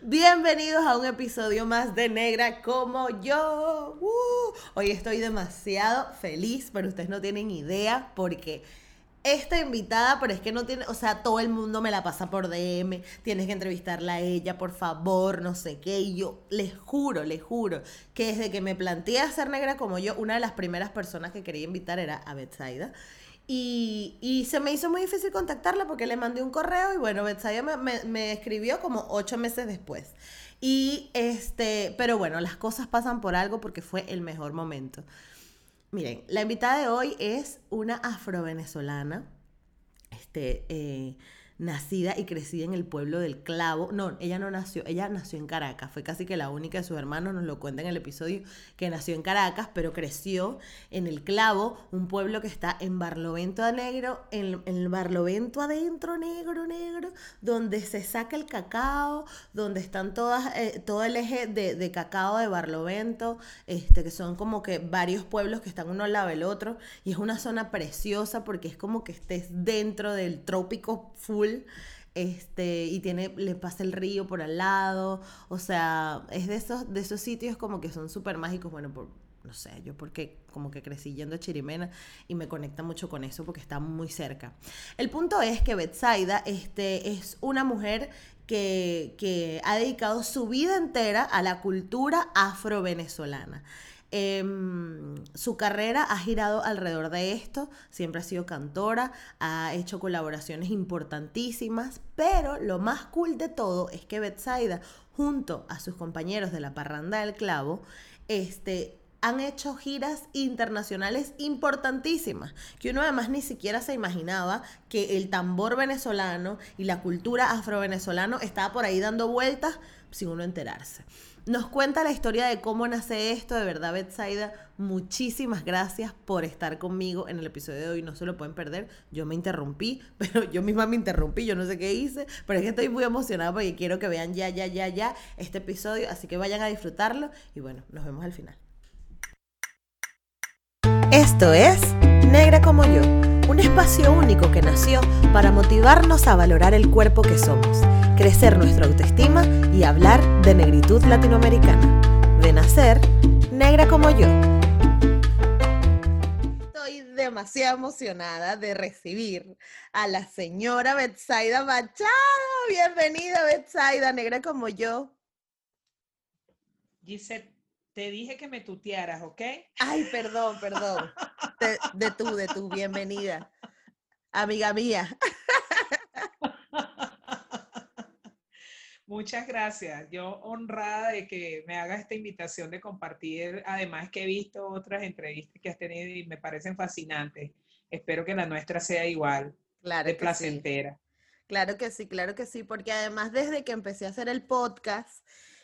Bienvenidos a un episodio más de Negra como yo. Uh, hoy estoy demasiado feliz, pero ustedes no tienen idea porque esta invitada, pero es que no tiene, o sea, todo el mundo me la pasa por DM, tienes que entrevistarla a ella, por favor, no sé qué, y yo les juro, les juro, que desde que me planteé a ser negra como yo, una de las primeras personas que quería invitar era a Betsaida. Y, y se me hizo muy difícil contactarla porque le mandé un correo y bueno, Betsaida me, me, me escribió como ocho meses después. Y este, pero bueno, las cosas pasan por algo porque fue el mejor momento. Miren, la invitada de hoy es una afrovenezolana, este, eh, nacida y crecida en el pueblo del Clavo. No, ella no nació, ella nació en Caracas. Fue casi que la única de sus hermanos, nos lo cuenta en el episodio, que nació en Caracas, pero creció en el Clavo, un pueblo que está en Barlovento a Negro, en, el Barlovento adentro, negro, negro, donde se saca el cacao, donde están todas, eh, todo el eje de, cacao de Barlovento, este, que son como que varios pueblos que están uno al lado del otro, y es una zona preciosa porque es como que estés dentro del trópico full este, y tiene, le pasa el río por al lado, o sea, es de esos, de esos sitios como que son súper mágicos, bueno, por, no sé, yo porque como que crecí yendo a Chirimena y me conecta mucho con eso porque está muy cerca. El punto es que Betsaida este, es una mujer que, que ha dedicado su vida entera a la cultura afro-venezolana. Em, su carrera ha girado alrededor de esto, siempre ha sido cantora, ha hecho colaboraciones importantísimas, pero lo más cool de todo es que Betsaida, junto a sus compañeros de la Parranda del Clavo, este, han hecho giras internacionales importantísimas, que uno además ni siquiera se imaginaba que el tambor venezolano y la cultura afro-venezolano estaba por ahí dando vueltas sin uno enterarse. Nos cuenta la historia de cómo nace esto, de verdad, Betsaida. Muchísimas gracias por estar conmigo en el episodio de hoy. No se lo pueden perder. Yo me interrumpí, pero yo misma me interrumpí. Yo no sé qué hice, pero es que estoy muy emocionada porque quiero que vean ya, ya, ya, ya este episodio. Así que vayan a disfrutarlo y bueno, nos vemos al final. Esto es Negra como yo, un espacio único que nació para motivarnos a valorar el cuerpo que somos crecer nuestra autoestima y hablar de negritud latinoamericana. De nacer, negra como yo. Estoy demasiado emocionada de recibir a la señora Betsaida Machado. Bienvenida, Betsaida, negra como yo. Gisette, te dije que me tutearas, ¿ok? Ay, perdón, perdón. De, de tú, de tu bienvenida. Amiga mía. Muchas gracias. Yo honrada de que me haga esta invitación de compartir, además que he visto otras entrevistas que has tenido y me parecen fascinantes. Espero que la nuestra sea igual, claro de placentera. Claro que sí, claro que sí, porque además desde que empecé a hacer el podcast,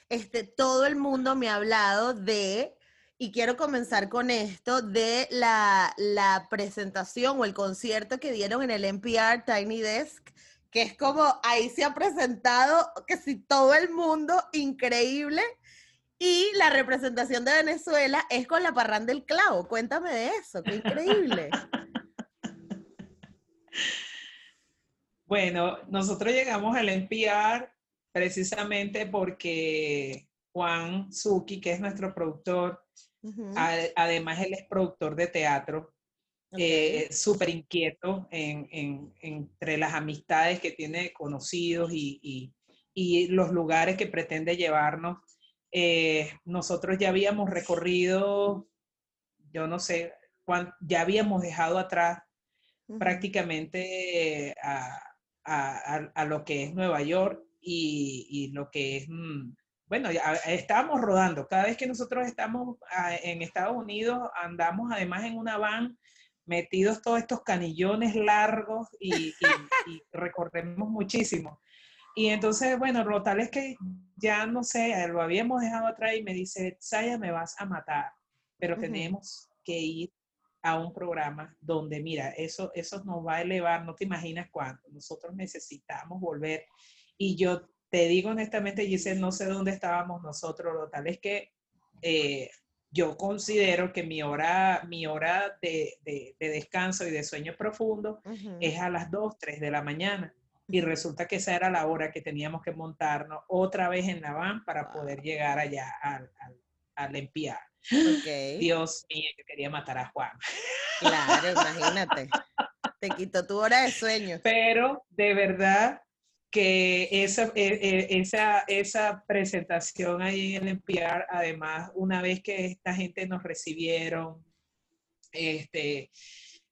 este, todo el mundo me ha hablado de, y quiero comenzar con esto, de la, la presentación o el concierto que dieron en el NPR Tiny Desk que es como ahí se ha presentado que si todo el mundo increíble y la representación de Venezuela es con la parranda del clavo. Cuéntame de eso, qué increíble. Bueno, nosotros llegamos al NPR precisamente porque Juan Suki, que es nuestro productor, además él es productor de teatro, eh, súper inquieto en, entre las amistades que tiene conocidos y, los lugares que pretende llevarnos. Eh, nosotros ya habíamos recorrido, yo no sé, ya habíamos dejado atrás prácticamente a, lo que es Nueva York y, lo que es, mm, bueno, ya estábamos rodando. Cada vez que nosotros estamos ah, en Estados Unidos, andamos además en una van metidos todos estos canillones largos y, recorremos muchísimo. Y entonces, bueno, lo tal es que ya no sé, lo habíamos dejado atrás y me dice, Saya, me vas a matar, pero tenemos que ir a un programa donde, mira, eso, eso nos va a elevar, no te imaginas cuánto. Nosotros necesitamos volver. Y yo te digo honestamente, Giselle, no sé dónde estábamos nosotros, lo tal es que eh, yo considero que mi hora, mi hora de, descanso y de sueño profundo es a las 2, 3 de la mañana. y resulta que esa era la hora que teníamos que montarnos otra vez en la van para Wow. poder llegar allá al, al, al Empiar. Ok. Dios mío, yo quería matar a Juan. Claro, imagínate. Te quitó tu hora de sueño. Pero de verdad que esa, e- e- esa, esa presentación ahí en el NPR, además, una vez que esta gente nos recibieron, este,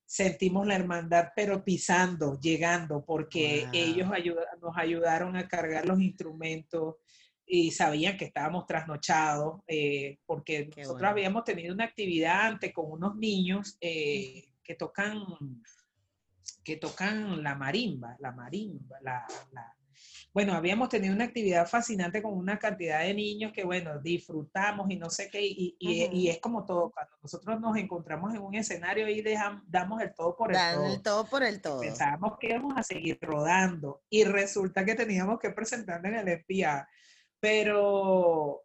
sentimos la hermandad, pero pisando, llegando, porque Wow. ellos ayuda- nos ayudaron a cargar los instrumentos y sabían que estábamos trasnochados, eh, porque Qué nosotros bueno. habíamos tenido una actividad antes con unos niños eh, que tocan que tocan la marimba, la marimba, la, la- Bueno, habíamos tenido una actividad fascinante con una cantidad de niños que, bueno, disfrutamos y no sé qué, y, y- y es como todo, cuando nosotros nos encontramos en un escenario y dejam- damos el todo por el Dan todo. el todo por el todo. Pensábamos que íbamos a seguir rodando y resulta que teníamos que presentarnos en el FPA, pero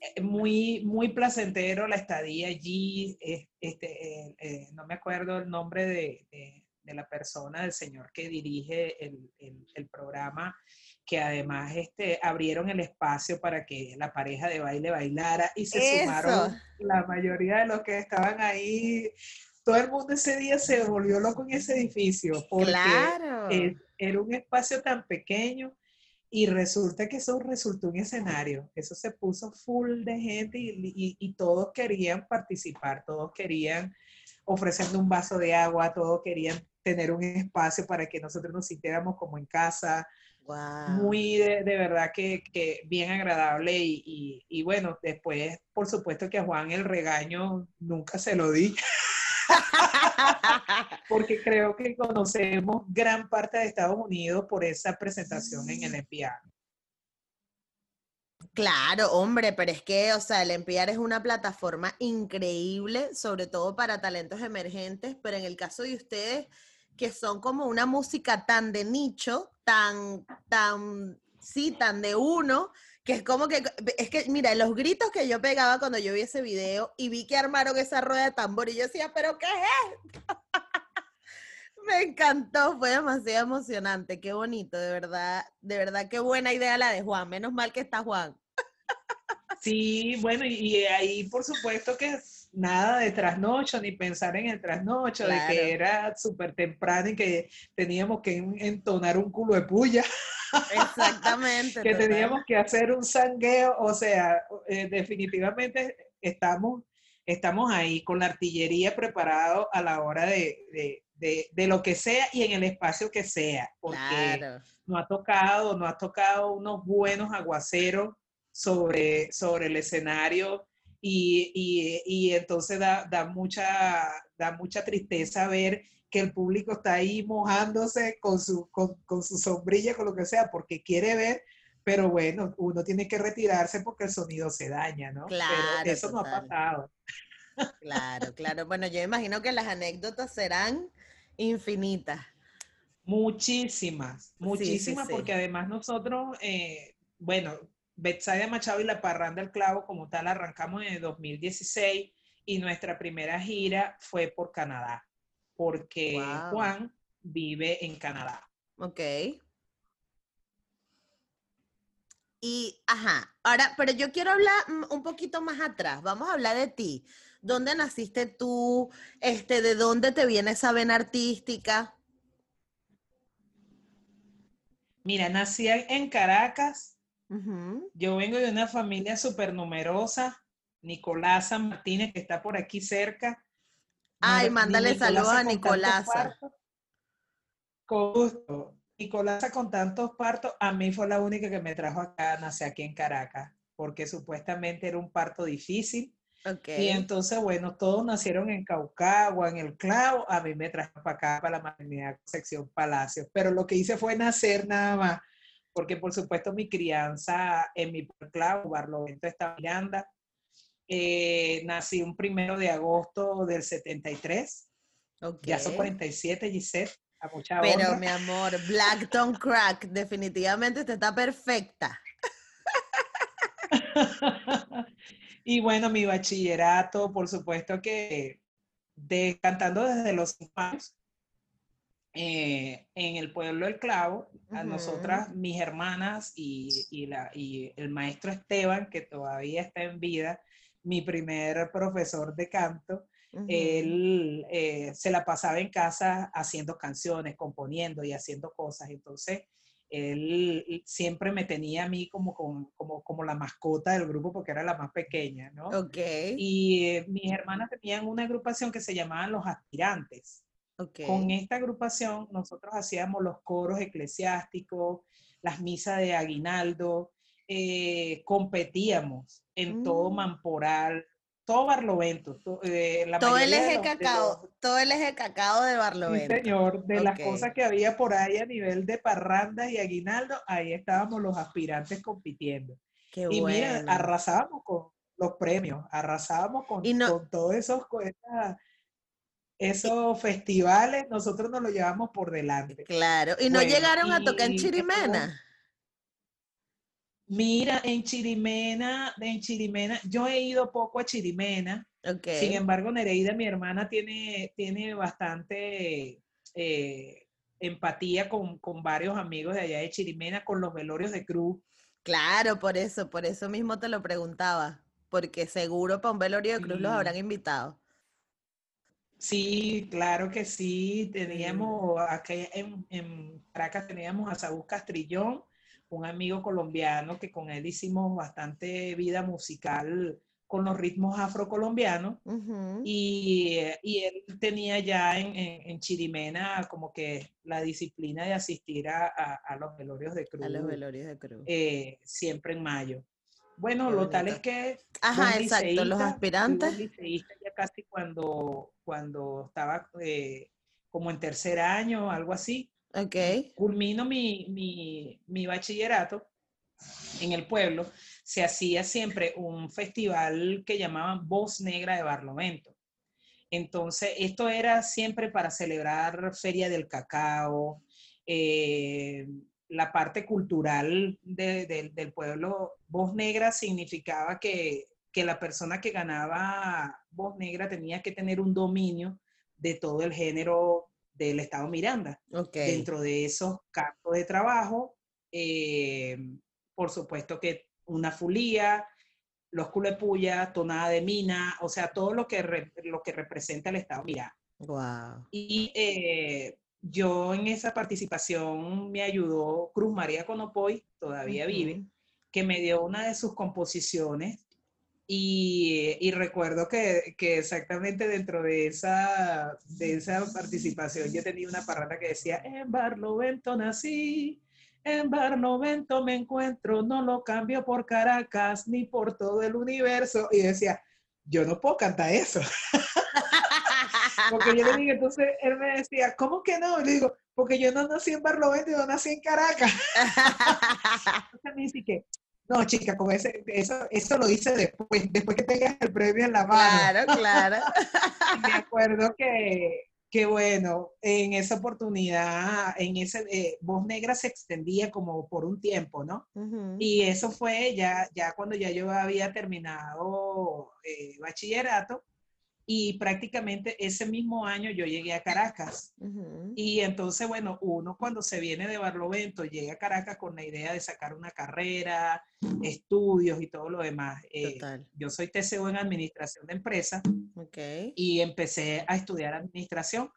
eh, muy, muy placentero la estadía allí, este, eh, eh, no me acuerdo el nombre de, de- de la persona, del señor que dirige el, el- el programa, que además este, abrieron el espacio para que la pareja de baile bailara y se Eso. sumaron la mayoría de los que estaban ahí. Todo el mundo ese día se volvió loco en ese edificio porque Claro. eh, era un espacio tan pequeño y resulta que eso resultó un escenario. Eso se puso full de gente y, y- y todos querían participar, todos querían ofrecerle un vaso de agua, todos querían tener un espacio para que nosotros nos sintiéramos como en casa. Wow. Muy de, de verdad que, que bien agradable y, y- y bueno, después por supuesto que a Juan el regaño nunca se lo di porque creo que conocemos gran parte de Estados Unidos por esa presentación en el NPR. Claro, hombre, pero es que, o sea, el NPR es una plataforma increíble, sobre todo para talentos emergentes, pero en el caso de ustedes, que son como una música tan de nicho, tan, tan, sí, tan de uno, que es como que, es que, mira, los gritos que yo pegaba cuando yo vi ese video y vi que armaron esa rueda de tambor y yo decía, pero ¿qué es esto? Me encantó, fue demasiado emocionante, qué bonito, de verdad, de verdad, qué buena idea la de Juan, menos mal que está Juan. Sí, bueno, y, ahí por supuesto que nada de trasnocho, ni pensar en el trasnocho, de que era súper temprano y que teníamos que en- entonar un culo de puya, Exactamente. que total. teníamos que hacer un sangueo, o sea, eh, definitivamente estamos, estamos ahí con la artillería preparado a la hora de, de- de- de lo que sea y en el espacio que sea, porque Claro. no ha tocado, no ha tocado unos buenos aguaceros sobre, sobre el escenario y, y- y entonces da, da, mucha, da mucha tristeza ver que el público está ahí mojándose con su, con, con su sombrilla, con lo que sea, porque quiere ver, pero bueno, uno tiene que retirarse porque el sonido se daña, ¿no? Claro, pero eso no ha pasado. Claro, claro. Bueno, yo imagino que las anécdotas serán infinitas. Muchísimas, muchísimas, sí. porque además nosotros, eh, bueno, Betsaida Machado y la Parranda del Clavo como tal arrancamos en el 2016 y nuestra primera gira fue por Canadá, porque Wow. Juan vive en Canadá. Ok. Y, ajá, ahora, pero yo quiero hablar un poquito más atrás. Vamos a hablar de ti. ¿Dónde naciste tú? Este, ¿de dónde te viene esa vena artística? Mira, nací en Caracas, Yo vengo de una familia súper numerosa, Nicolasa Martínez, que está por aquí cerca. Ay, mándale saludos a Nicolasa. Con gusto. Nicolasa con tantos partos, a mí fue la única que me trajo acá, nací aquí en Caracas, porque supuestamente era un parto difícil. Ok. Y entonces, bueno, todos nacieron en Caucagua, en El Clavo, a mí me trajo para acá, para la maternidad sección Palacios. Pero lo que hice fue nacer nada más, porque por supuesto mi crianza en mi Clavo, Barlovento está Miranda, eh, nací un primero de agosto del 73, ya son ok. 47, Gisette, a mucha Pero honra. mi amor, Blackton Crack, definitivamente usted está perfecta. y bueno, mi bachillerato, por supuesto que de, cantando desde los años. Eh, en el pueblo del Clavo, a nosotras, mis hermanas y, y, la, y el maestro Esteban, que todavía está en vida, mi primer profesor de canto, él eh, se la pasaba en casa haciendo canciones, componiendo y haciendo cosas. Entonces, él siempre me tenía a mí como, como, como, la mascota del grupo porque era la más pequeña, ¿no? Ok. Y eh, mis hermanas tenían una agrupación que se llamaban Los Aspirantes. Okay. Con esta agrupación nosotros hacíamos los coros eclesiásticos, las misas de aguinaldo, eh, competíamos en todo mm. Mamporal, todo Barlovento. Eh, todo el eje cacao, todo el eje cacao de Barlovento. Sí, señor, de las cosas que había por ahí a nivel de parrandas y aguinaldo, ahí estábamos los aspirantes compitiendo. Qué y mira, arrasábamos con los premios, arrasábamos con, con todos esos, esos festivales, nosotros nos lo llevamos por delante. Claro, y no llegaron a tocar en Chirimena. Mira, en Chirimena, en Chirimena, yo he ido poco a Chirimena. Okay. Sin embargo, Nereida, mi hermana, tiene, tiene bastante eh, empatía con, varios amigos de allá de Chirimena, con los velorios de Cruz. Claro, por eso, por eso mismo te lo preguntaba, porque seguro para un velorio de Cruz los habrán invitado. Sí, claro que sí. Teníamos, aquí en, en Caracas teníamos a Saúl Castrillón, un amigo colombiano que con él hicimos bastante vida musical con los ritmos afrocolombianos y, y, él tenía ya en, en, Chirimena como que la disciplina de asistir a, a, los velorios de cruz. A los velorios de cruz. Eh, siempre en mayo. Bueno, lo tal es que... Ajá, exacto, los aspirantes. ya casi cuando, cuando estaba eh, como en tercer año, algo así. Okay. Culmino mi, bachillerato en el pueblo. Se hacía siempre un festival que llamaban Voz Negra de Barlovento. Entonces, esto era siempre para celebrar Feria del Cacao, eh, la parte cultural del pueblo. Voz Negra significaba que, que la persona que ganaba Voz Negra tenía que tener un dominio de todo el género del Estado Miranda. Dentro de esos campos de trabajo, eh, por supuesto que una fulía, los culepuyas, tonada de mina, o sea, todo lo que, lo que representa el Estado Miranda. Wow. Y eh, yo en esa participación me ayudó Cruz María Conopoy, todavía vive, que me dio una de sus composiciones y, recuerdo que, exactamente dentro de esa, de esa participación yo tenía una parranda que decía, en Barlovento nací, en Barlovento me encuentro, no lo cambio por Caracas ni por todo el universo. Y decía, yo no puedo cantar eso. porque yo le dije, entonces él me decía, ¿cómo que no? Y le digo, porque yo no nací en Barlovento, yo nací en Caracas. entonces me dice que, no, chica, como ese, eso, eso lo hice después, después que tengas el premio en la mano. Claro, claro. me acuerdo que, que, bueno, en esa oportunidad, en ese, eh, Voz Negra se extendía como por un tiempo, ¿no? Y eso fue ya, ya cuando ya yo había terminado eh, bachillerato, y prácticamente ese mismo año yo llegué a Caracas. Y entonces, bueno, uno cuando se viene de Barlovento llega a Caracas con la idea de sacar una carrera, estudios y todo lo demás. Eh, yo soy TCU en Administración de Empresas okay. y empecé a estudiar Administración.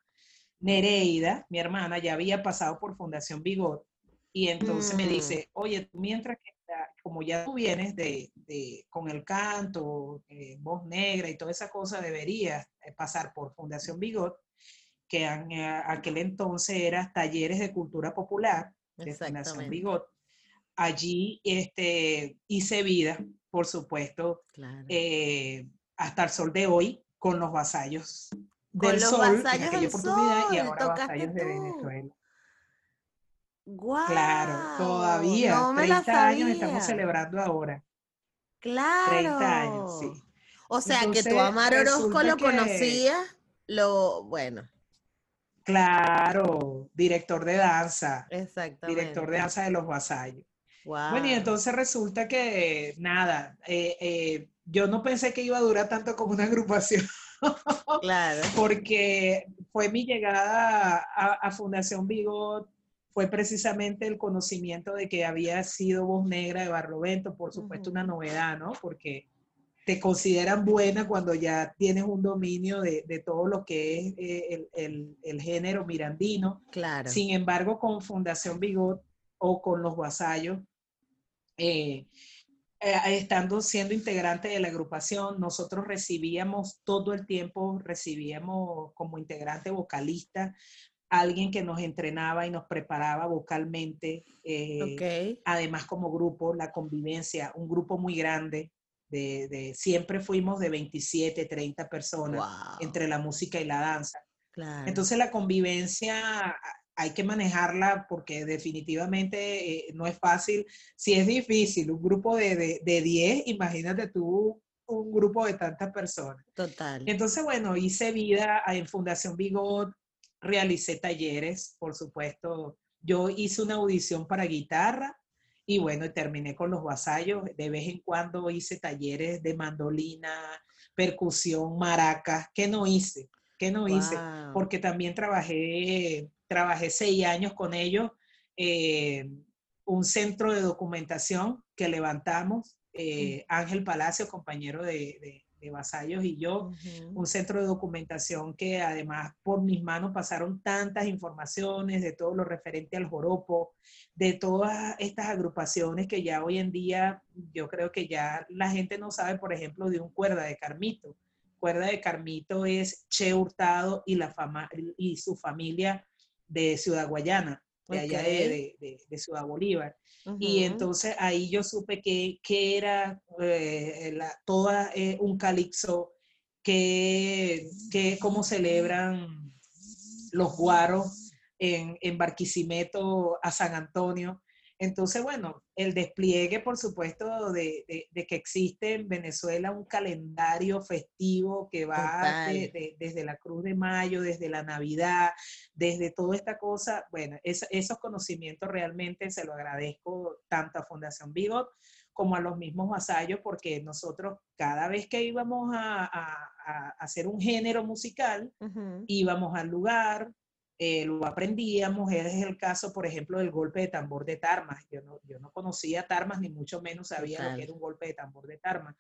Nereida, mi hermana, ya había pasado por Fundación Bigot y entonces me mm. dice, oye, mientras que como ya tú vienes de, con el canto, eh, voz negra y toda esa cosa, deberías eh, pasar por Fundación Bigot, que en eh, aquel entonces era Talleres de Cultura Popular de Fundación Bigot. Allí este, hice vida, por supuesto, hasta el sol de hoy, con los vasallos del los sol, vasallos del oportunidad, sol, y ahora vasallos de Venezuela. Claro, todavía, 30 años estamos celebrando ahora. Claro. 30 años, sí. O sea, que tu Amar Orozco lo conocía, lo, bueno. Claro, director de danza. Exactamente. Director de danza de los vasallos. Bueno, y entonces resulta que, nada, eh, eh, yo no pensé que iba a durar tanto como una agrupación. Claro. Porque fue mi llegada a, Fundación Bigot, fue precisamente el conocimiento de que había sido voz negra de Barlovento, por supuesto una novedad, ¿no? Porque te consideran buena cuando ya tienes un dominio de, todo lo que es eh, el, género mirandino. Claro. Sin embargo, con Fundación Bigot o con los vasallos, eh, eh, estando siendo integrante de la agrupación, nosotros recibíamos todo el tiempo, recibíamos como integrante vocalista, alguien que nos entrenaba y nos preparaba vocalmente, eh, además como grupo, la convivencia, un grupo muy grande, de, siempre fuimos de 27, 30 personas entre la música y la danza. Entonces la convivencia hay que manejarla porque definitivamente eh, no es fácil. Si es difícil, un grupo de, de, 10, imagínate tú un grupo de tantas personas. Total. Entonces, bueno, hice vida en Fundación Bigot, realicé talleres, por supuesto. Yo hice una audición para guitarra y bueno, terminé con los vasallos. De vez en cuando hice talleres de mandolina, percusión, maracas. ¿Qué no hice? ¿Qué no hice? Porque también trabajé trabajé seis años con ellos, eh, un centro de documentación que levantamos, eh, Ángel Palacio, compañero de, de, Vasallos y yo, un centro de documentación que además por mis manos pasaron tantas informaciones de todo lo referente al joropo, de todas estas agrupaciones que ya hoy en día yo creo que ya la gente no sabe, por ejemplo, de un cuerda de Carmito. Cuerda de Carmito es Che Hurtado y, la fama, y su familia de Ciudad Guayana, de allá de, de, Ciudad Bolívar. Y entonces ahí yo supe que, que era eh, la, toda eh, un calixo, que, que cómo celebran los guaros en, en Barquisimeto a San Antonio. Entonces, bueno, el despliegue, por supuesto, de, que existe en Venezuela un calendario festivo que va desde la Cruz de Mayo, desde la Navidad, desde toda esta cosa, bueno, esos conocimientos realmente se lo agradezco tanto a Fundación Bigot como a los mismos vasallos, porque nosotros cada vez que íbamos a, hacer un género musical, íbamos al lugar, eh, lo aprendíamos, es el caso, por ejemplo, del golpe de tambor de Tarmas. Yo no, yo no conocía Tarmas, ni mucho menos sabía lo que era un golpe de tambor de Tarmas.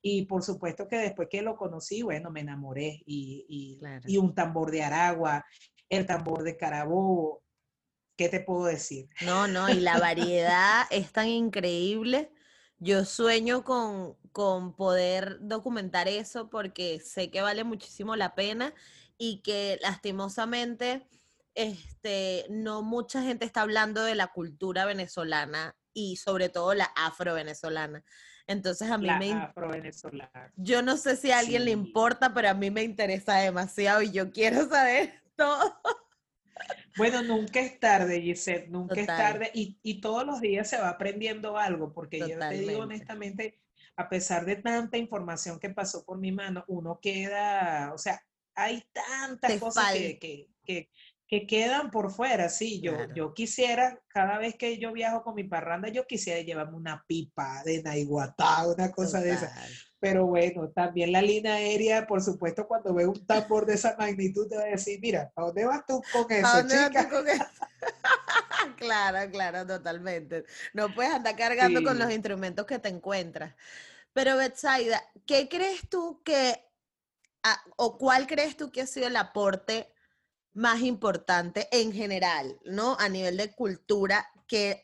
Y por supuesto que después que lo conocí, bueno, me enamoré. Y, y, un tambor de Aragua, el tambor de Carabobo, ¿qué te puedo decir? No, no, y la variedad es tan increíble. Yo sueño con, con poder documentar eso porque sé que vale muchísimo la pena y que lastimosamente este, no mucha gente está hablando de la cultura venezolana y sobre todo la afro-venezolana. Entonces a mí me... Afro-venezolana. Yo no sé si a alguien le importa, pero a mí me interesa demasiado y yo quiero saber todo. Bueno, nunca es tarde, Gisette, nunca es tarde y, y, todos los días se va aprendiendo algo, porque yo te digo honestamente, a pesar de tanta información que pasó por mi mano, uno queda, o sea, hay tantas cosas que, que, que quedan por fuera, sí, yo, yo quisiera, cada vez que yo viajo con mi parranda, yo quisiera llevarme una pipa de Naiguatá, una cosa de esa. Pero bueno, también la línea aérea, por supuesto, cuando ve un tambor de esa magnitud, te va a decir, mira, ¿a dónde vas tú con eso, chica? claro, claro, totalmente. No puedes andar cargando con los instrumentos que te encuentras. Pero Betsaida, ¿qué crees tú que, ah, o cuál crees tú que ha sido el aporte más importante en general, ¿no? A nivel de cultura que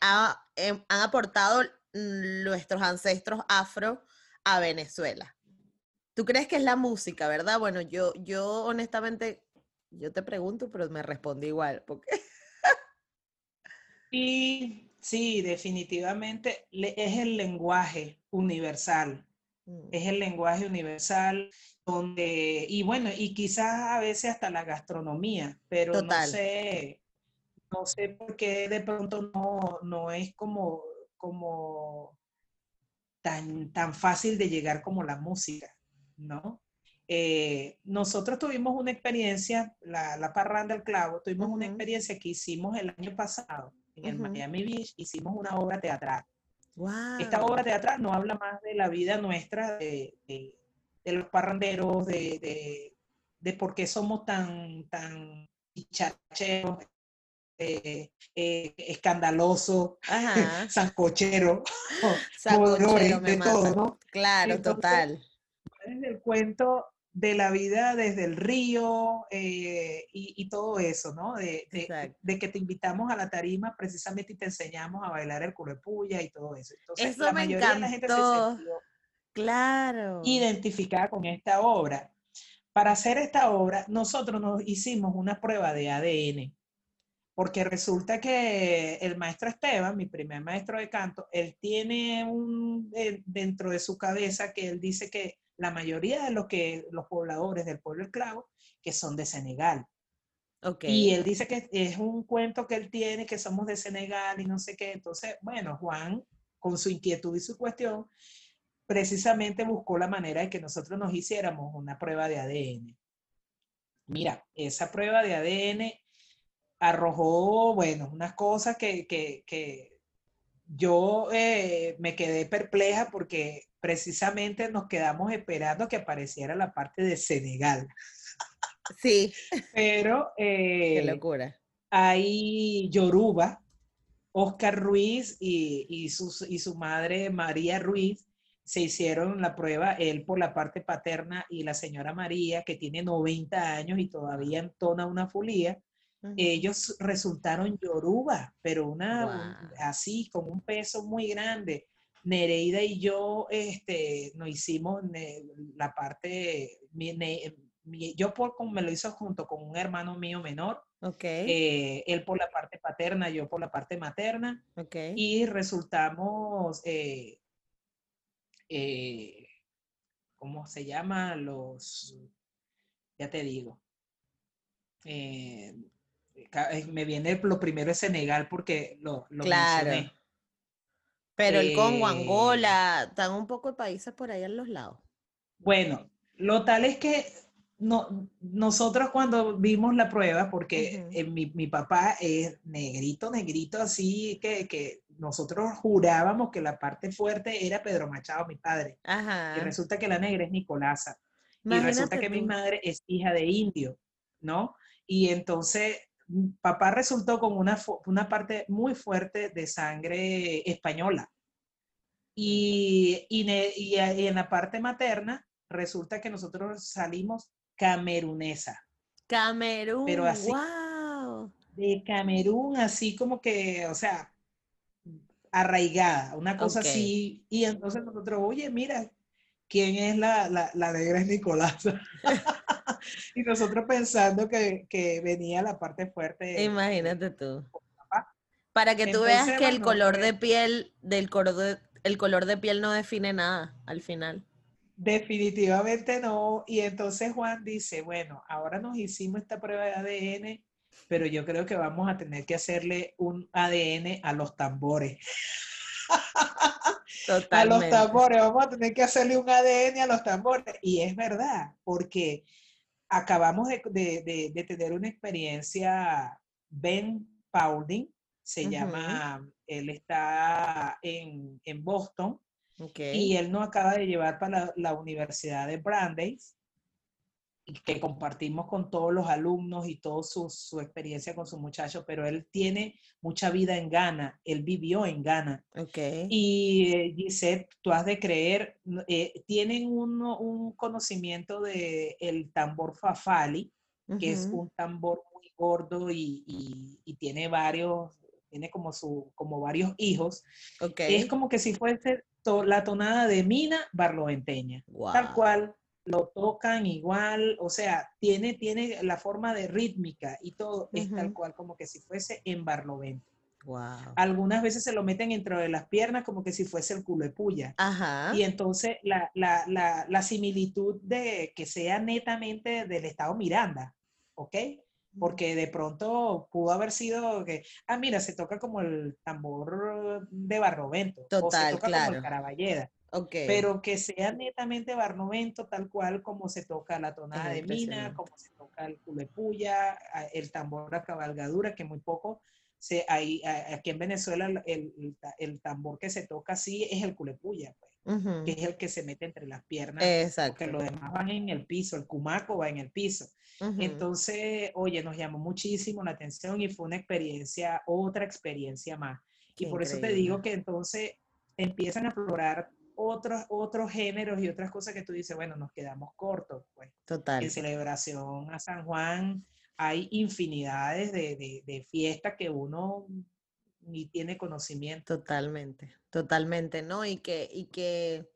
em, han aportado nuestros ancestros afro a Venezuela. ¿Tú crees que es la música, verdad? Bueno, yo, yo honestamente, yo te pregunto, pero me respondí igual, porque... Sí, sí, definitivamente es el lenguaje universal. Mm. Es el lenguaje universal donde, y bueno, y quizás a veces hasta la gastronomía, pero no sé, no sé por qué de pronto no, no es como, como tan, tan fácil de llegar como la música, ¿no? Eh, nosotros tuvimos una experiencia, la, la Parranda del Clavo, tuvimos una experiencia que hicimos el año pasado en el Miami Beach, hicimos una obra teatral. Esta obra teatral no habla más de la vida nuestra, de, de los parranderos, de, de por qué somos tan, tan chacheros, eh, eh, escandaloso, sancochero, sancochero de todo, ¿no? Claro, total. Desde el cuento de la vida desde el río eh, y, todo eso, ¿no? De, que te invitamos a la tarima precisamente y te enseñamos a bailar el curepuya y todo eso. Entonces, eso la mayoría de la gente se sintió claro. identificada con esta obra. Para hacer esta obra, nosotros nos hicimos una prueba de ADN, porque resulta que el maestro Esteban, mi primer maestro de canto, él tiene un eh, dentro de su cabeza que él dice que la mayoría de los, que, los pobladores del pueblo esclavo, que son de Senegal. Okay. Y él dice que es un cuento que él tiene, que somos de Senegal y no sé qué. Entonces, bueno, Juan, con su inquietud y su cuestión, precisamente buscó la manera de que nosotros nos hiciéramos una prueba de ADN. Mira, esa prueba de ADN arrojó, bueno, unas cosas que, que, yo eh, me quedé perpleja porque precisamente nos quedamos esperando que apareciera la parte de Senegal. Sí. Pero... Qué eh, locura. Hay Yoruba, Oscar Ruiz y, y, y su madre María Ruiz se hicieron la prueba, él por la parte paterna y la señora María, que tiene 90 años y todavía entona una fulía, ellos resultaron yoruba, pero una así, con un peso muy grande. Nereida y yo este, nos hicimos la parte, yo por, me lo hizo junto con un hermano mío menor, okay. Eh, él por la parte paterna, yo por la parte materna, okay. y resultamos, eh, eh, ¿cómo se llama? Los, ya te digo, me viene lo primero es Senegal porque lo, lo claro. Pero el Congo, eh, Angola, están un poco de países por ahí en los lados. Bueno, lo tal es que no, nosotros cuando vimos la prueba, porque eh, mi, mi, papá es negrito, negrito, así que, que, nosotros jurábamos que la parte fuerte era Pedro Machado, mi padre. Ajá. Y resulta que la negra es Nicolasa. y resulta que mi madre es hija de indio, ¿no? Y entonces papá resultó con una, una parte muy fuerte de sangre española. Y, y, en la parte materna resulta que nosotros salimos camerunesa. Camerún, pero así, wow. De Camerún, así como que, o sea, arraigada, una cosa así. Y entonces nosotros, oye, mira, ¿quién es la, la, la negra es Nicolás? y nosotros pensando que, que, venía la parte fuerte. Imagínate tú. Para que tú veas que el color de piel, del color el color de piel no define nada al final. Definitivamente no. Y entonces Juan dice, bueno, ahora nos hicimos esta prueba de ADN, pero yo creo que vamos a tener que hacerle un ADN a los tambores. Totalmente. A los tambores, vamos a tener que hacerle un ADN a los tambores. Y es verdad, porque acabamos de, tener una experiencia, Ben Paulding, se llama, él está en, Boston y él nos acaba de llevar para la, la Universidad de Brandeis que compartimos con todos los alumnos y toda su, experiencia con sus muchachos, pero él tiene mucha vida en Ghana, él vivió en Ghana. Okay. Y eh, Gisette, tú has de creer, eh, tienen un conocimiento del el tambor fafali, que es un tambor muy gordo y, tiene varios, tiene como, su, como varios hijos. Okay. Es como que si fuese la tonada de Mina Barloventeña, tal cual lo tocan igual, o sea, tiene, tiene la forma de rítmica y todo es tal cual como que si fuese en barlovento. Wow. Algunas veces se lo meten dentro de las piernas como que si fuese el culo de puya. Ajá. Y entonces la, la, la, la, similitud de que sea netamente del estado Miranda, ¿ok? Porque de pronto pudo haber sido que, ah, mira, se toca como el tambor de barrovento. Total, o se toca claro. como el caraballeda. Okay. Pero que sea netamente barnovento, tal cual como se toca la tonada de mina, como se toca el culepuya, el tambor a cabalgadura, que muy poco se, hay, aquí en Venezuela el, el, tambor que se toca así es el culepuya, pues, que es el que se mete entre las piernas, Exacto. porque los demás van en el piso, el cumaco va en el piso. Entonces, oye, nos llamó muchísimo la atención y fue una experiencia, otra experiencia más. y por eso te digo que entonces empiezan a explorar otros, otros géneros y otras cosas que tú dices, bueno, nos quedamos cortos, pues. Total. En celebración a San Juan hay infinidades de, de, fiestas que uno ni tiene conocimiento. Totalmente, totalmente, ¿no? Y que, y que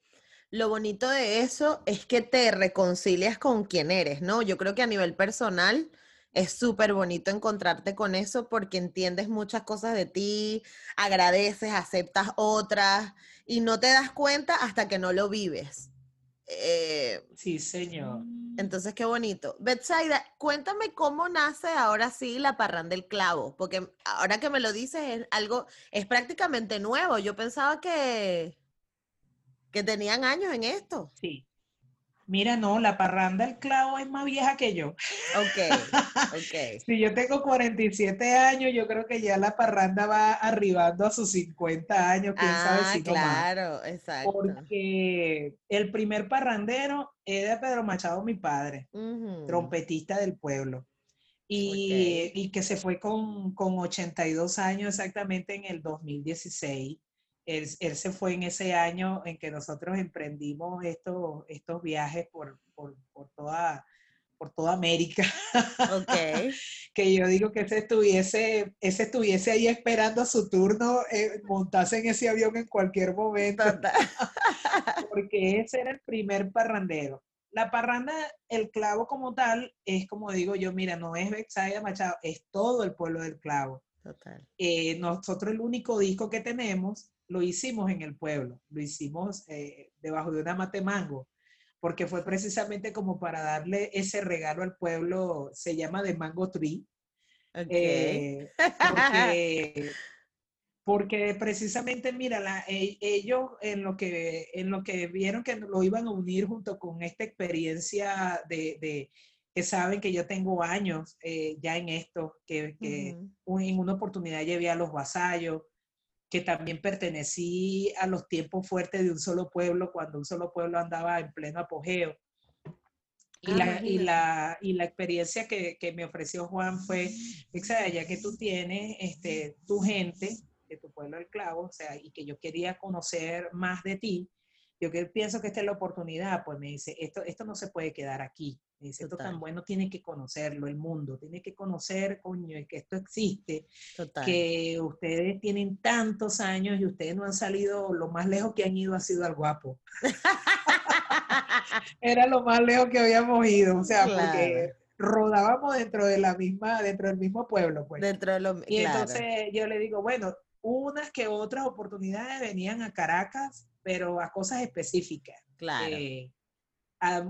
lo bonito de eso es que te reconcilias con quien eres, ¿no? Yo creo que a nivel personal es súper bonito encontrarte con eso porque entiendes muchas cosas de ti, agradeces, aceptas otras y no te das cuenta hasta que no lo vives. Eh, sí, señor. Entonces, qué bonito. Betsaida, cuéntame cómo nace ahora sí la parranda del clavo, porque ahora que me lo dices es algo, es prácticamente nuevo. Yo pensaba que, que tenían años en esto. Sí. Mira, no, la parranda del clavo es más vieja que yo. Ok, ok. si yo tengo 47 años, yo creo que ya la parranda va arribando a sus 50 años, quién sabe ah, si no claro, exacto. Porque el primer parrandero era Pedro Machado, mi padre, trompetista del pueblo. Y, y, que se fue con, con 82 años exactamente en el 2016 él, se fue en ese año en que nosotros emprendimos estos, estos viajes por, por, por toda, por toda América. Okay. que yo digo que ese estuviese, ese estuviese ahí esperando su turno, eh, montase en ese avión en cualquier momento. Porque ese era el primer parrandero. La parranda, el clavo como tal, es como digo yo, mira, no es Bexaya Machado, es todo el pueblo del clavo. Total. Eh, nosotros el único disco que tenemos lo hicimos en el pueblo, lo hicimos eh, debajo de una mate mango, porque fue precisamente como para darle ese regalo al pueblo, se llama de Mango Tree. Eh, porque, precisamente, mira, e, ellos en lo, que, en lo que vieron que lo iban a unir junto con esta experiencia de, que saben que yo tengo años eh, ya en esto, que, en una oportunidad llevé a los vasallos, que también pertenecí a los tiempos fuertes de un solo pueblo, cuando un solo pueblo andaba en pleno apogeo. Y, ah, la, y, la, y, la, experiencia que, que, me ofreció Juan fue, ya que tú tienes este, tu gente, de tu pueblo del clavo, o sea, y que yo quería conocer más de ti, yo que pienso que esta es la oportunidad, pues me dice, esto, esto no se puede quedar aquí, dice, esto tan bueno tiene que conocerlo el mundo, tiene que conocer, coño, que esto existe, que ustedes tienen tantos años y ustedes no han salido, lo más lejos que han ido ha sido al guapo. Era lo más lejos que habíamos ido, o sea, porque rodábamos dentro de la misma, dentro del mismo pueblo, pues. Dentro de lo Y entonces yo le digo, bueno, unas que otras oportunidades venían a Caracas, pero a cosas específicas. Claro. Eh,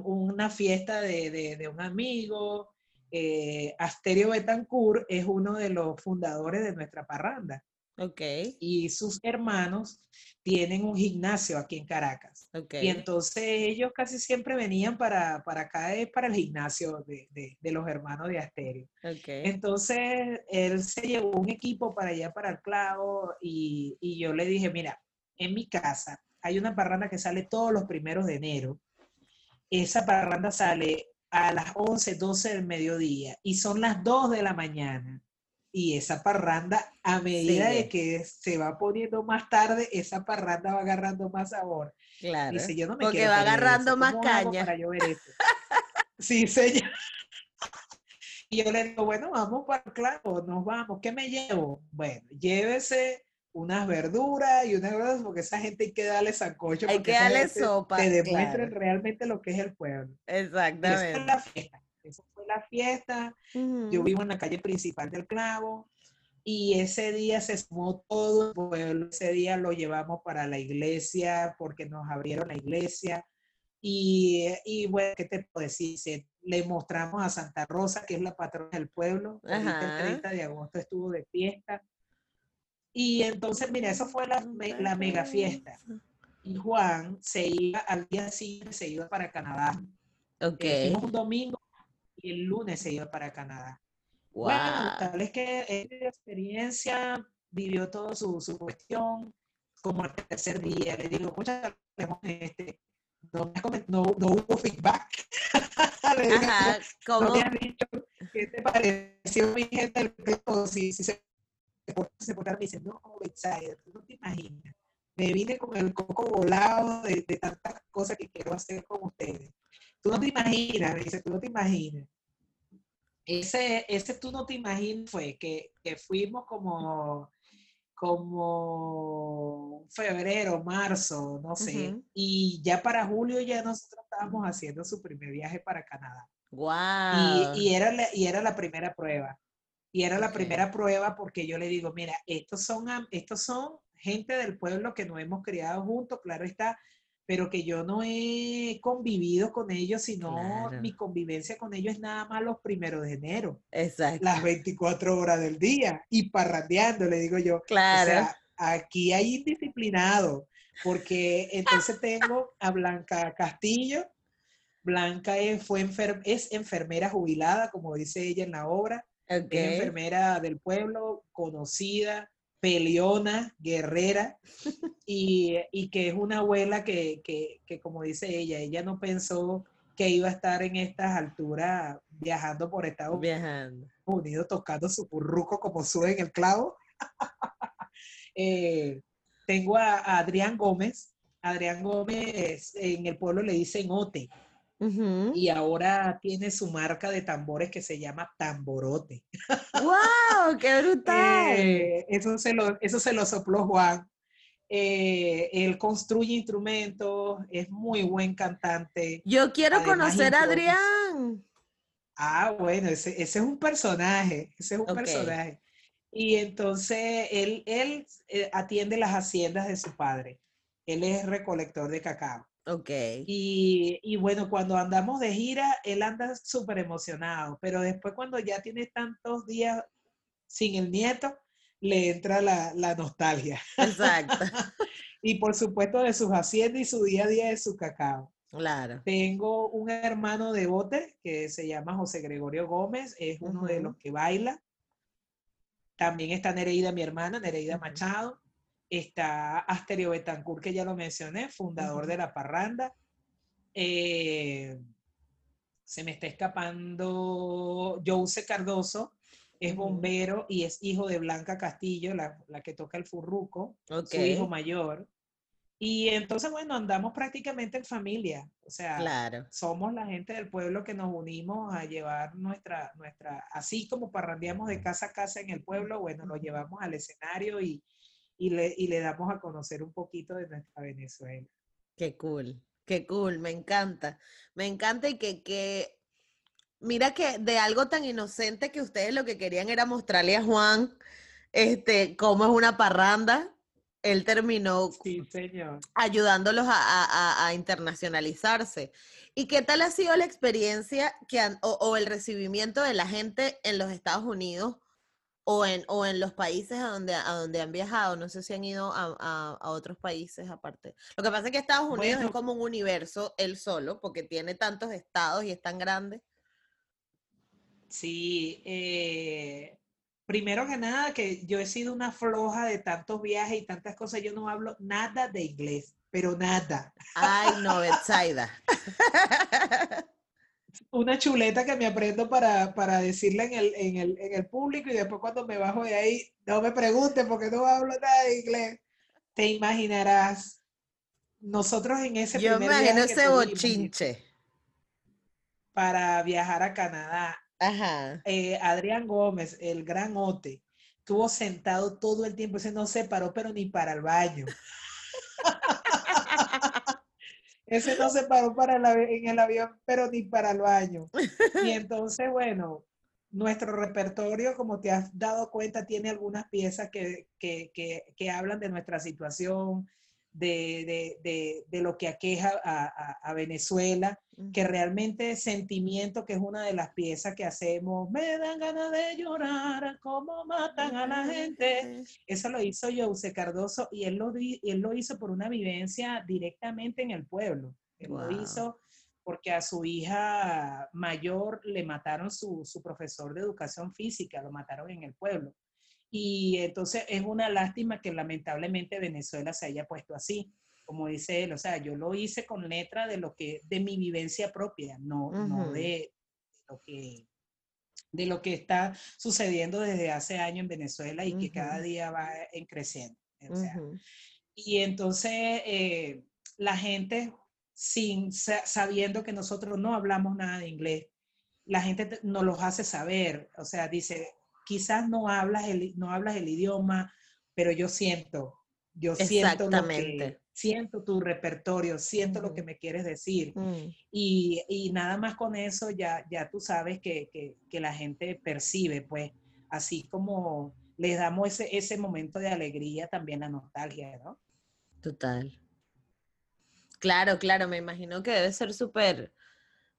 una fiesta de, un amigo. Eh, Asterio Betancourt es uno de los fundadores de nuestra parranda. Ok. Y sus hermanos tienen un gimnasio aquí en Caracas. Okay. Y entonces ellos casi siempre venían para, para acá, para el gimnasio de, los hermanos de Asterio. Okay. Entonces él se llevó un equipo para allá, para el clavo, y, y yo le dije, mira, en mi casa hay una parranda que sale todos los primeros de enero esa parranda sale a las 11, 12 del mediodía y son las 2 de la mañana. Y esa parranda, a medida de que se va poniendo más tarde, esa parranda va agarrando más sabor. Claro. Dice, yo no me porque va agarrando más caña. Para ver sí, señor. Y yo le digo, bueno, vamos para el clavo, nos vamos. ¿Qué me llevo? Bueno, llévese unas verduras y unas verduras, porque esa gente hay que darle sancocho. Hay que darle sopa. Que demuestren realmente lo que es el pueblo. Exactamente. esa fue la fiesta. Esa fue la fiesta. Yo vivo en la calle principal del Clavo y ese día se sumó todo el pueblo. Ese día lo llevamos para la iglesia porque nos abrieron la iglesia. Y, y bueno, ¿qué te puedo decir? le mostramos a Santa Rosa, que es la patrona del pueblo. El 30 de agosto estuvo de fiesta y entonces, mira, eso fue la, la mega fiesta. Y Juan se iba, al día siguiente se iba para Canadá. Ok. un domingo y el lunes se iba para Canadá. Bueno, tal es que esa experiencia vivió toda su, su, cuestión como el tercer día. Le digo, muchas este, no, no, no, hubo feedback. Ajá, ¿cómo? No me han dicho qué te pareció mi gente si, si se, se portaron. Me dice, no, Betsaida, tú no te imaginas. Me vine con el coco volado de, de tantas cosas que quiero hacer con ustedes. Tú no te imaginas, me dice, tú no te imaginas ese, ese tú no te imaginas fue que, que fuimos como, como febrero, marzo, no sé, y ya para julio ya nosotros estábamos haciendo su primer viaje para Canadá. Wow. Y, y, era, la, y era la primera prueba. Y era la primera prueba porque yo le digo, mira, estos son, estos son gente del pueblo que nos hemos criado juntos, claro está, pero que yo no he convivido con ellos, sino mi convivencia con ellos es nada más los primeros de enero. Exacto. Las 24 horas del día y parrandeando, le digo yo. Claro. O sea, aquí hay indisciplinado, porque entonces tengo a Blanca Castillo. Blanca es, fue es enfermera jubilada, como dice ella en la obra. Es enfermera del pueblo, conocida, peleona, guerrera, y, y, que es una abuela que, que, que, como dice ella, ella no pensó que iba a estar en estas alturas viajando por Estados viajando. Unidos, tocando su curruco como sube en el clavo. eh, tengo a, a, Adrián Gómez. Adrián Gómez en el pueblo le dicen Ote. Y ahora tiene su marca de tambores que se llama Tamborote. ¡Wow! ¡Qué brutal! Eh, eso, se lo, eso se lo sopló Juan. Eh, él construye instrumentos, es muy buen cantante. Yo quiero conocer a Adrián. Ah, bueno, ese, ese, es un personaje, ese es un personaje. Y entonces él, él eh, atiende las haciendas de su padre. Él es recolector de cacao. Ok. Y, y, bueno, cuando andamos de gira, él anda súper emocionado, pero después cuando ya tiene tantos días sin el nieto, le entra la, la nostalgia. Exacto. y por supuesto de sus haciendas y su día a día de su cacao. Claro. Tengo un hermano de bote que se llama José Gregorio Gómez, es uno de los que baila. También está Nereida, mi hermana, Nereida Machado. Está Asterio Betancourt, que ya lo mencioné, fundador de La Parranda. Eh, se me está escapando Jose Cardoso, es bombero y es hijo de Blanca Castillo, la, que toca el furruco, su hijo mayor. Y entonces, bueno, andamos prácticamente en familia. O sea, claro. somos la gente del pueblo que nos unimos a llevar nuestra, nuestra, así como parrandeamos de casa a casa en el pueblo, bueno, lo llevamos al escenario y, y le, y le damos a conocer un poquito de nuestra Venezuela. Qué cool, qué cool, me encanta. Me encanta y que, que, mira que de algo tan inocente que ustedes lo que querían era mostrarle a Juan este, cómo es una parranda. Él terminó sí, señor. ayudándolos a, a, a, internacionalizarse. ¿Y qué tal ha sido la experiencia que o, o el recibimiento de la gente en los Estados Unidos o en, o en los países a donde, a donde han viajado, no sé si han ido a, a, otros países aparte. Lo que pasa es que Estados Unidos es como un universo él solo, porque tiene tantos estados y es tan grande. Sí, eh, primero que nada, que yo he sido una floja de tantos viajes y tantas cosas, yo no hablo nada de inglés, pero nada. Ay, no, Betsaida. una chuleta que me aprendo para, para decirla en el, en, el, en el público y después cuando me bajo de ahí, no me pregunten porque no hablo nada de inglés. Te imaginarás, nosotros en ese Yo me imagino ese bochinche. Para viajar a Canadá. Ajá. Eh, Adrián Gómez, el gran ote, estuvo sentado todo el tiempo, ese no se paró, pero ni para el baño. Ese no se paró para en el avión, pero ni para el baño. Y entonces, bueno, nuestro repertorio, como te has dado cuenta, tiene algunas piezas que, que, que, que hablan de nuestra situación, de, de, de, lo que aqueja a, a, Venezuela, que realmente sentimiento, que es una de las piezas que hacemos, me dan ganas de llorar, cómo matan a la gente. Eso lo hizo José Cardoso y él lo, él lo hizo por una vivencia directamente en el pueblo. Él lo hizo porque a su hija mayor le mataron su, su profesor de educación física, lo mataron en el pueblo. Y entonces es una lástima que lamentablemente Venezuela se haya puesto así, como dice él, o sea, yo lo hice con letra de lo que, de mi vivencia propia, no, no de lo que de lo que está sucediendo desde hace años en Venezuela y que cada día va en creciendo. Y entonces eh, la gente, sin sabiendo que nosotros no hablamos nada de inglés, la gente nos los hace saber, o sea, dice, quizás no hablas el, no hablas el idioma, pero yo siento, yo siento lo que, siento tu repertorio, siento lo que me quieres decir. Mm. Y, nada más con eso ya, ya tú sabes que, la gente percibe, pues, así como les damos ese, ese momento de alegría, también la nostalgia, ¿no? Total. Claro, claro, me imagino que debe ser súper,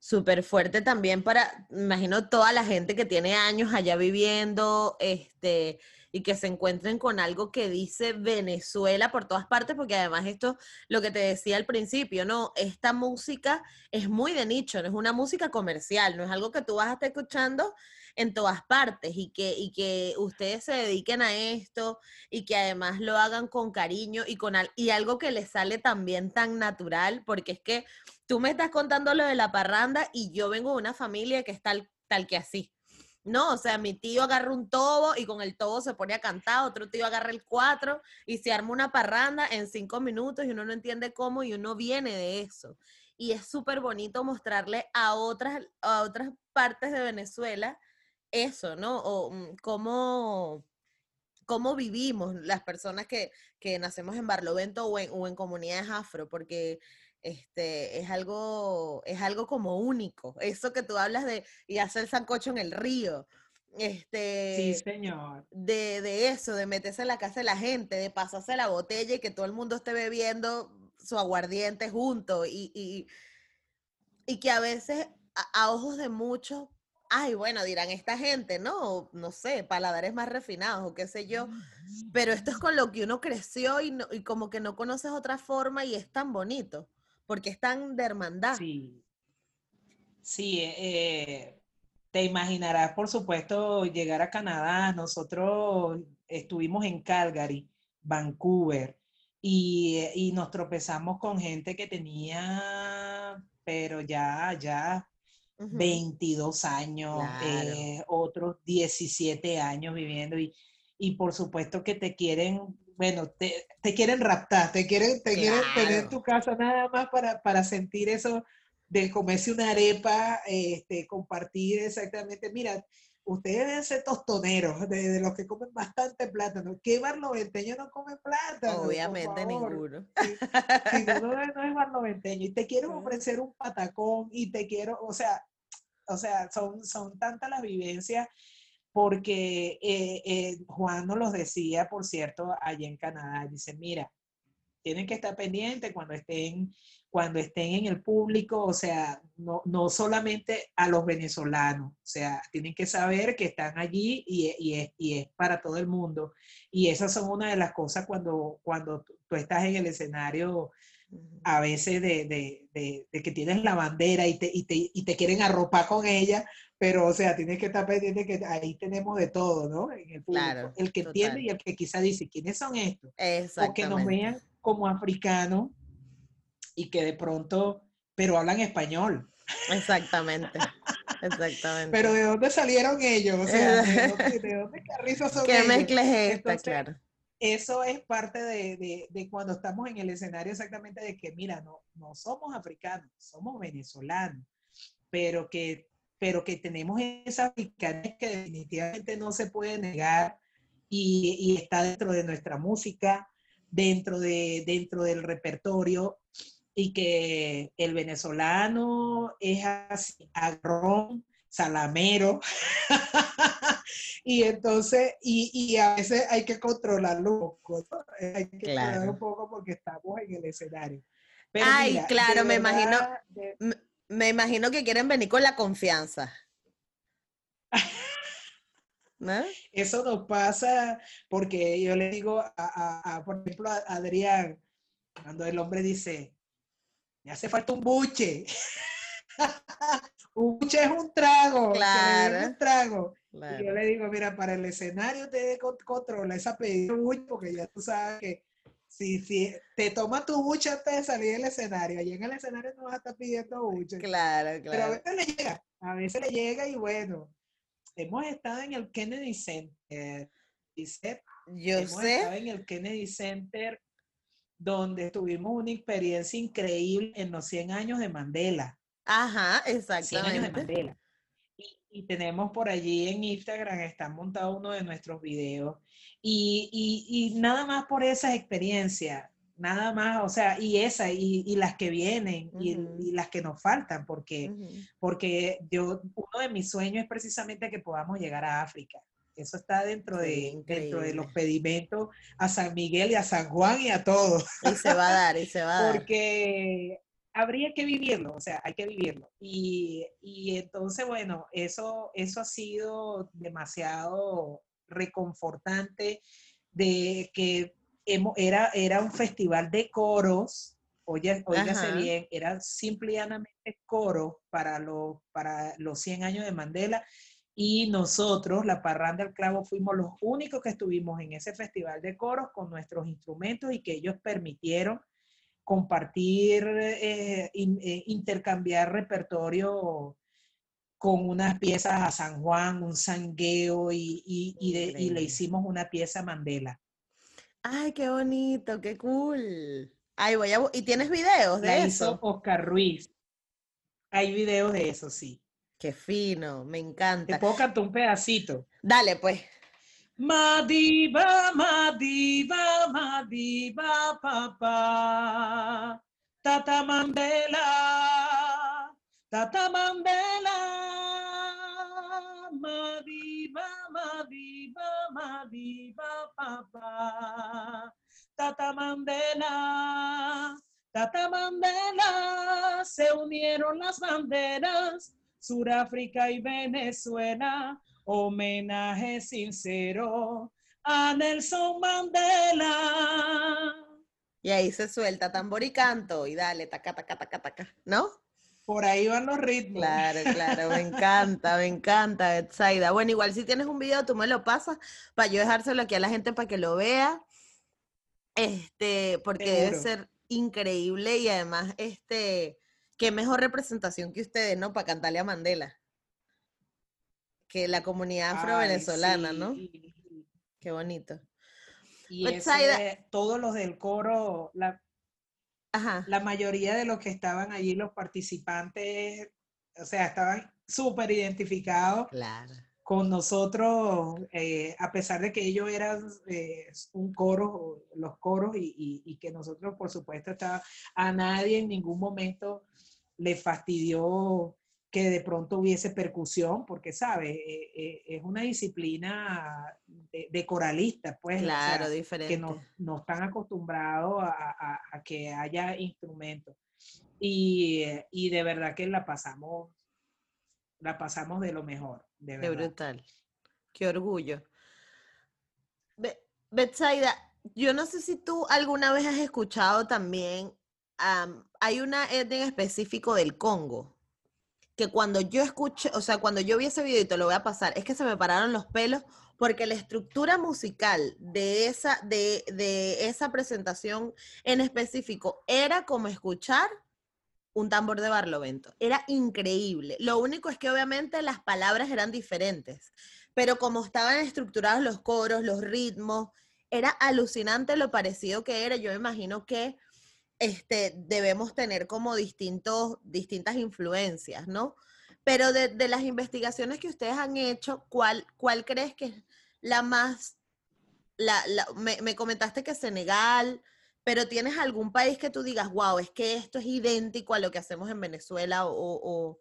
súper fuerte también para, imagino toda la gente que tiene años allá viviendo, este, y que se encuentren con algo que dice Venezuela por todas partes, porque además esto, lo que te decía al principio, ¿no? Esta música es muy de nicho, no es una música comercial, no es algo que tú vas a estar escuchando en todas partes y que, y que ustedes se dediquen a esto y que además lo hagan con cariño y con y algo que les sale también tan natural, porque es que tú me estás contando lo de la parranda y yo vengo de una familia que es tal, tal que así. No, o sea, mi tío agarra un tobo y con el tobo se pone a cantar, otro tío agarra el cuatro y se arma una parranda en cinco minutos y uno no entiende cómo y uno viene de eso. Y es súper bonito mostrarle a otras, a otras partes de Venezuela eso, ¿no? O mm, cómo, cómo vivimos las personas que, que nacemos en Barlovento o en, o en comunidades afro, porque este, es algo, es algo como único. Eso que tú hablas de y hacer sancocho en el río. Este, sí, señor. De, de, eso, de meterse en la casa de la gente, de pasarse la botella y que todo el mundo esté bebiendo su aguardiente junto y, y, y que a veces a, ojos de muchos, ay, bueno, dirán esta gente, ¿no? No sé, paladares más refinados o qué sé yo, pero esto es con lo que uno creció y, y como que no conoces otra forma y es tan bonito porque están de hermandad. Sí, sí eh, te imaginarás, por supuesto, llegar a Canadá. Nosotros estuvimos en Calgary, Vancouver, y, nos tropezamos con gente que tenía, pero ya, ya 22 años, eh, otros 17 años viviendo y, y por supuesto que te quieren bueno, te, quieren raptar, te quieren, te quieren tener en tu casa nada más para, para sentir eso de comerse una arepa, este, compartir exactamente, mira, ustedes deben ser tostoneros, de, los que comen bastante plátano. ¿Qué barloventeño no come plátano? Obviamente ninguno. Si, no, no, es barloventeño. Y te quiero ofrecer un patacón y te quiero, o sea, o sea, son, son tantas las vivencias porque eh, eh, Juan nos los decía, por cierto, allí en Canadá, dice, mira, tienen que estar pendientes cuando estén, cuando estén en el público, o sea, no, no solamente a los venezolanos, o sea, tienen que saber que están allí y, y, es, y, es, para todo el mundo. Y esas son una de las cosas cuando, cuando tú estás en el escenario a veces de, de, de, que tienes la bandera y te, y te, y te quieren arropar con ella, pero o sea, tienes que estar pendiente que ahí tenemos de todo, ¿no? En el, público. el que entiende y el que quizá dice, ¿quiénes son estos? O que nos vean como africanos y que de pronto, pero hablan español. Exactamente. Exactamente. Pero ¿de dónde salieron ellos? O sea, ¿de dónde, de dónde son ¿Qué mezcla es esta? claro. Eso es parte de, de, cuando estamos en el escenario exactamente de que, mira, no, no somos africanos, somos venezolanos, pero que pero que tenemos esa picantes que definitivamente no se puede negar y, está dentro de nuestra música, dentro, de, dentro del repertorio y que el venezolano es así, agrón, salamero, y entonces, y, a veces hay que controlarlo un poco, hay que controlarlo un poco porque estamos en el escenario. Ay, claro, me imagino, me imagino que quieren venir con la confianza. Eso nos pasa porque yo le digo a, por ejemplo, a Adrián, cuando el hombre dice, me hace falta un buche. un buche es un trago. Claro. un trago. Claro. Y yo le digo, mira, para el escenario te controla esa pedida porque ya tú sabes que si, si te toma tu bucha antes de salir del escenario, allí en el escenario no vas a estar pidiendo bucha. Claro, Pero a claro. veces le llega, a veces le llega y bueno, hemos estado en el Kennedy Center, dice, Yo hemos estado sé. en el Kennedy Center donde tuvimos una experiencia increíble en los 100 años de Mandela. Ajá, 100 años de exactamente. Y, y tenemos por allí en Instagram, está montado uno de nuestros videos. Y, y- y nada más por esas experiencias, nada más, o sea, y esa, y, y las que vienen, y, Ujú. y las que nos faltan, porque, Ujú. porque yo, uno de mis sueños es precisamente que podamos llegar a África. Eso está dentro, Sí, de, dentro de los pedimentos a San Miguel y a San Juan y a todos Y se va a dar, y se va a dar. porque habría que vivirlo, o sea, hay que vivirlo. Y, y entonces, bueno, eso, eso ha sido demasiado reconfortante de que hemo- era, era un festival de coros, oye, óigase bien, era simplemente coros para, los para los 100 años de Mandela. Y nosotros, la Parranda del Clavo, fuimos los únicos que estuvimos en ese festival de coros con nuestros instrumentos y que ellos permitieron compartir, eh, in- eh, intercambiar repertorio con unas piezas a San Juan, un sangueo y, y- y de- y le hicimos una pieza a Mandela. Ay, qué bonito, qué cool. Ay, voy a... ¿Y tienes videos de La eso? hizo Oscar Ruiz. Hay videos de eso, sí. Qué fino, me Te encanta. puedo cantar un pedacito. Dale, pues. Madiba, Madiba, Madiba, papá. Tata Mandela, Tata Mandela. Madiba, Madiba, Madiba, papá. Tata Mandela, Tata Mandela. Se unieron las banderas, Suráfrica y Venezuela homenaje sincero a Nelson Mandela. Y ahí se suelta tambor y canto. Y dale, taca, taca, taca, taca. ¿No? Por ahí van los ritmos. Claro, claro, me encanta, me encanta, Betsaida. Bueno, igual si tienes un video, tú me lo pasas para yo dejárselo aquí a la gente para que lo vea. Este, porque debe ser increíble y además, este, qué mejor representación que ustedes, ¿no? Para cantarle a Mandela. Que la comunidad afro-venezolana, sí, ¿no? Qué bonito. y ese- todos los del coro, la, Ajá. la mayoría de los que estaban allí, los participantes, o sea, estaban súper identificados Claro. con nosotros, eh, a pesar de que ellos eran eh, un coro, los coros, y, y- y que nosotros, por supuesto, estaba, a nadie en ningún momento le fastidió que de pronto hubiese percusión, porque, ¿sabes? Eh, eh, es una disciplina de, de coralista, pues, o Claro, sea, diferente. que no, no están acostumbrados a, a- a que haya instrumentos. Y, eh, y de verdad que la pasamos, la pasamos de lo mejor, de Qué brutal. Qué orgullo. Be- Betsaida, yo no sé si tú alguna vez has escuchado también, am, hay una etnia específico del Congo, que cuando yo escuché, o sea, cuando yo vi ese video te lo voy a pasar, es que se me pararon los pelos porque la estructura musical de esa, de, de esa presentación en específico era como escuchar un tambor de barlovento. Era increíble. Lo único es que obviamente las palabras eran diferentes, pero como estaban estructurados los coros, los ritmos, era alucinante lo parecido que era. Yo me imagino que este, debemos tener como distintos, distintas influencias, ¿no? Pero de, de las investigaciones que ustedes han hecho, ¿cuál, cuál crees que es la más... La, la- me, me comentaste que Senegal, pero ¿tienes algún país que tú digas, wow, es que esto es idéntico a lo que hacemos en Venezuela o, o,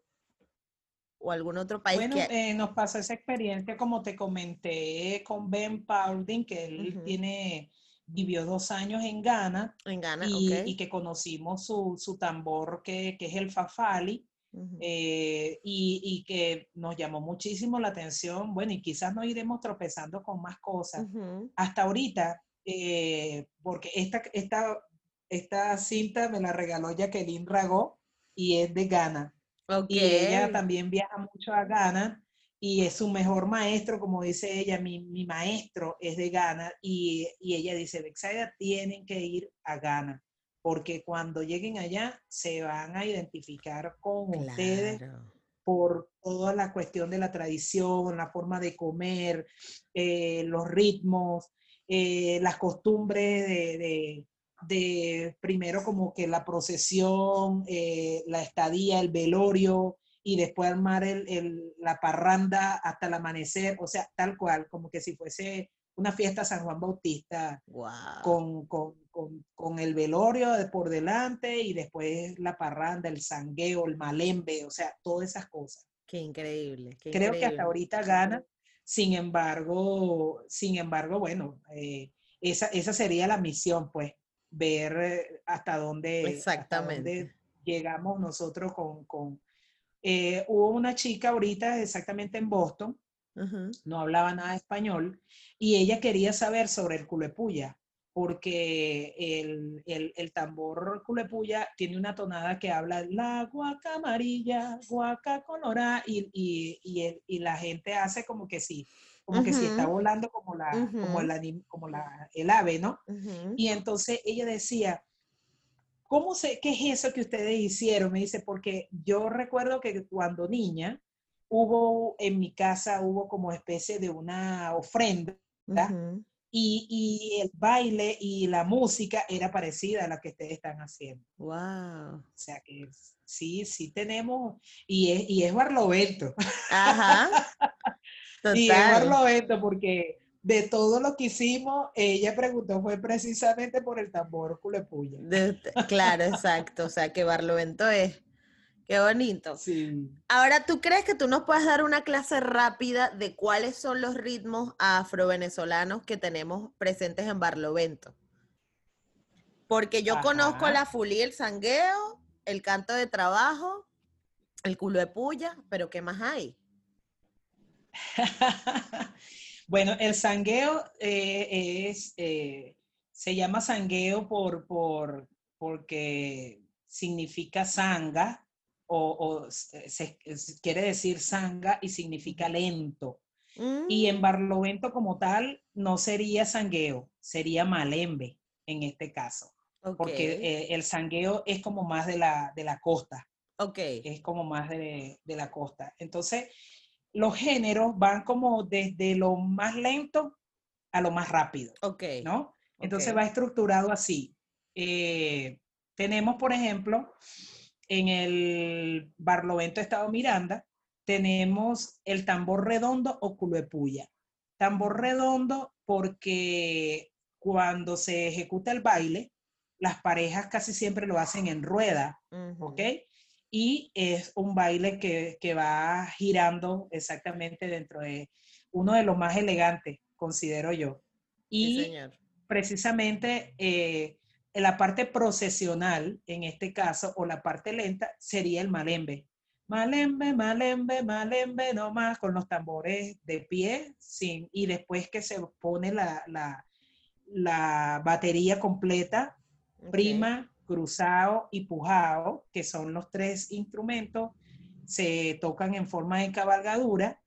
o algún otro país Bueno, que... eh, nos pasó esa experiencia, como te comenté, con Ben Paulding, que él Ujú. tiene, vivió dos años en Ghana en Ghana, y, ok. y que conocimos su, su tambor, que, que es el Fafali, Ujú. eh, y, y que nos llamó muchísimo la atención. Bueno, y quizás nos iremos tropezando con más cosas. Ujú. Hasta ahorita, eh, porque esta, esta, esta cinta me la regaló Jacqueline Ragó y es de Ghana. Y ella también viaja mucho a Ghana y es su mejor maestro, como dice ella, mi, mi maestro es de Ghana y, y ella dice, Bexaida, tienen que ir a Ghana porque cuando lleguen allá se van a identificar con ustedes por toda la cuestión de la tradición, la forma de comer, eh, los ritmos, eh, las costumbres de, de, primero como que la procesión, eh, la estadía, el velorio y después armar el, la parranda hasta el amanecer, o sea, tal cual, como que si fuese una fiesta San Juan Bautista con, con, con, el velorio por delante y después la parranda, el sangueo, el malembe, o sea, todas esas cosas. Qué increíble. Creo que hasta ahorita gana, sin embargo, sin embargo, bueno, eh, esa, esa sería la misión, pues, ver eh, hasta dónde, Exactamente. llegamos nosotros con... con eh, hubo una chica ahorita exactamente en Boston, no hablaba nada de español, y ella quería saber sobre el culepuya porque el, el, el, tambor culepuya tiene una tonada que habla la guaca amarilla, guaca colorada, y, y, y, y, la gente hace como que sí, como que si está volando como, la, como, el, como la, el ave, ¿no? Y entonces ella decía, ¿cómo sé qué es eso que ustedes hicieron? Me dice, porque yo recuerdo que cuando niña hubo en mi casa, hubo como especie de una ofrenda y, el baile y la música era parecida a la que ustedes están haciendo. Wow. O sea que sí, sí tenemos, y es, y es Barlovento. Ajá. y es Barlovento porque de todo lo que hicimos, ella preguntó fue precisamente por el tambor culepuya. claro, exacto. O sea que Barlovento es Qué bonito. Sí. Ahora, ¿tú crees que tú nos puedes dar una clase rápida de cuáles son los ritmos afro-venezolanos que tenemos presentes en Barlovento? Porque yo conozco la fulí, el sangueo, el canto de trabajo, el culo de puya, pero ¿qué más hay? bueno, el sangueo eh, es, eh, se llama sangueo por, por, porque significa sanga, o, se, quiere decir sanga y significa lento. Y en mm. Barlovento como tal no sería sangueo, sería malembe en este caso. Porque eh, el sangueo es como más de la, de la costa. Ok. Es como más de, de, la costa. Entonces, los géneros van como desde lo más lento a lo más rápido. Ok. ¿No? Entonces va estructurado así. Eh, tenemos, por ejemplo, en el Barlovento Estado Miranda, tenemos el tambor redondo o culepuya. Tambor redondo porque cuando se ejecuta el baile, las parejas casi siempre lo hacen en rueda, ¿ok? Y es un baile que, va girando exactamente dentro de uno de los más elegantes, considero yo. Y precisamente eh, la parte procesional, en este caso, o la parte lenta, sería el malembe. Malembe, malembe, malembe, nomás con los tambores de pie, sin, y después que se pone la, la, batería completa, prima, cruzado y pujado, que son los tres instrumentos, se tocan en forma de cabalgadura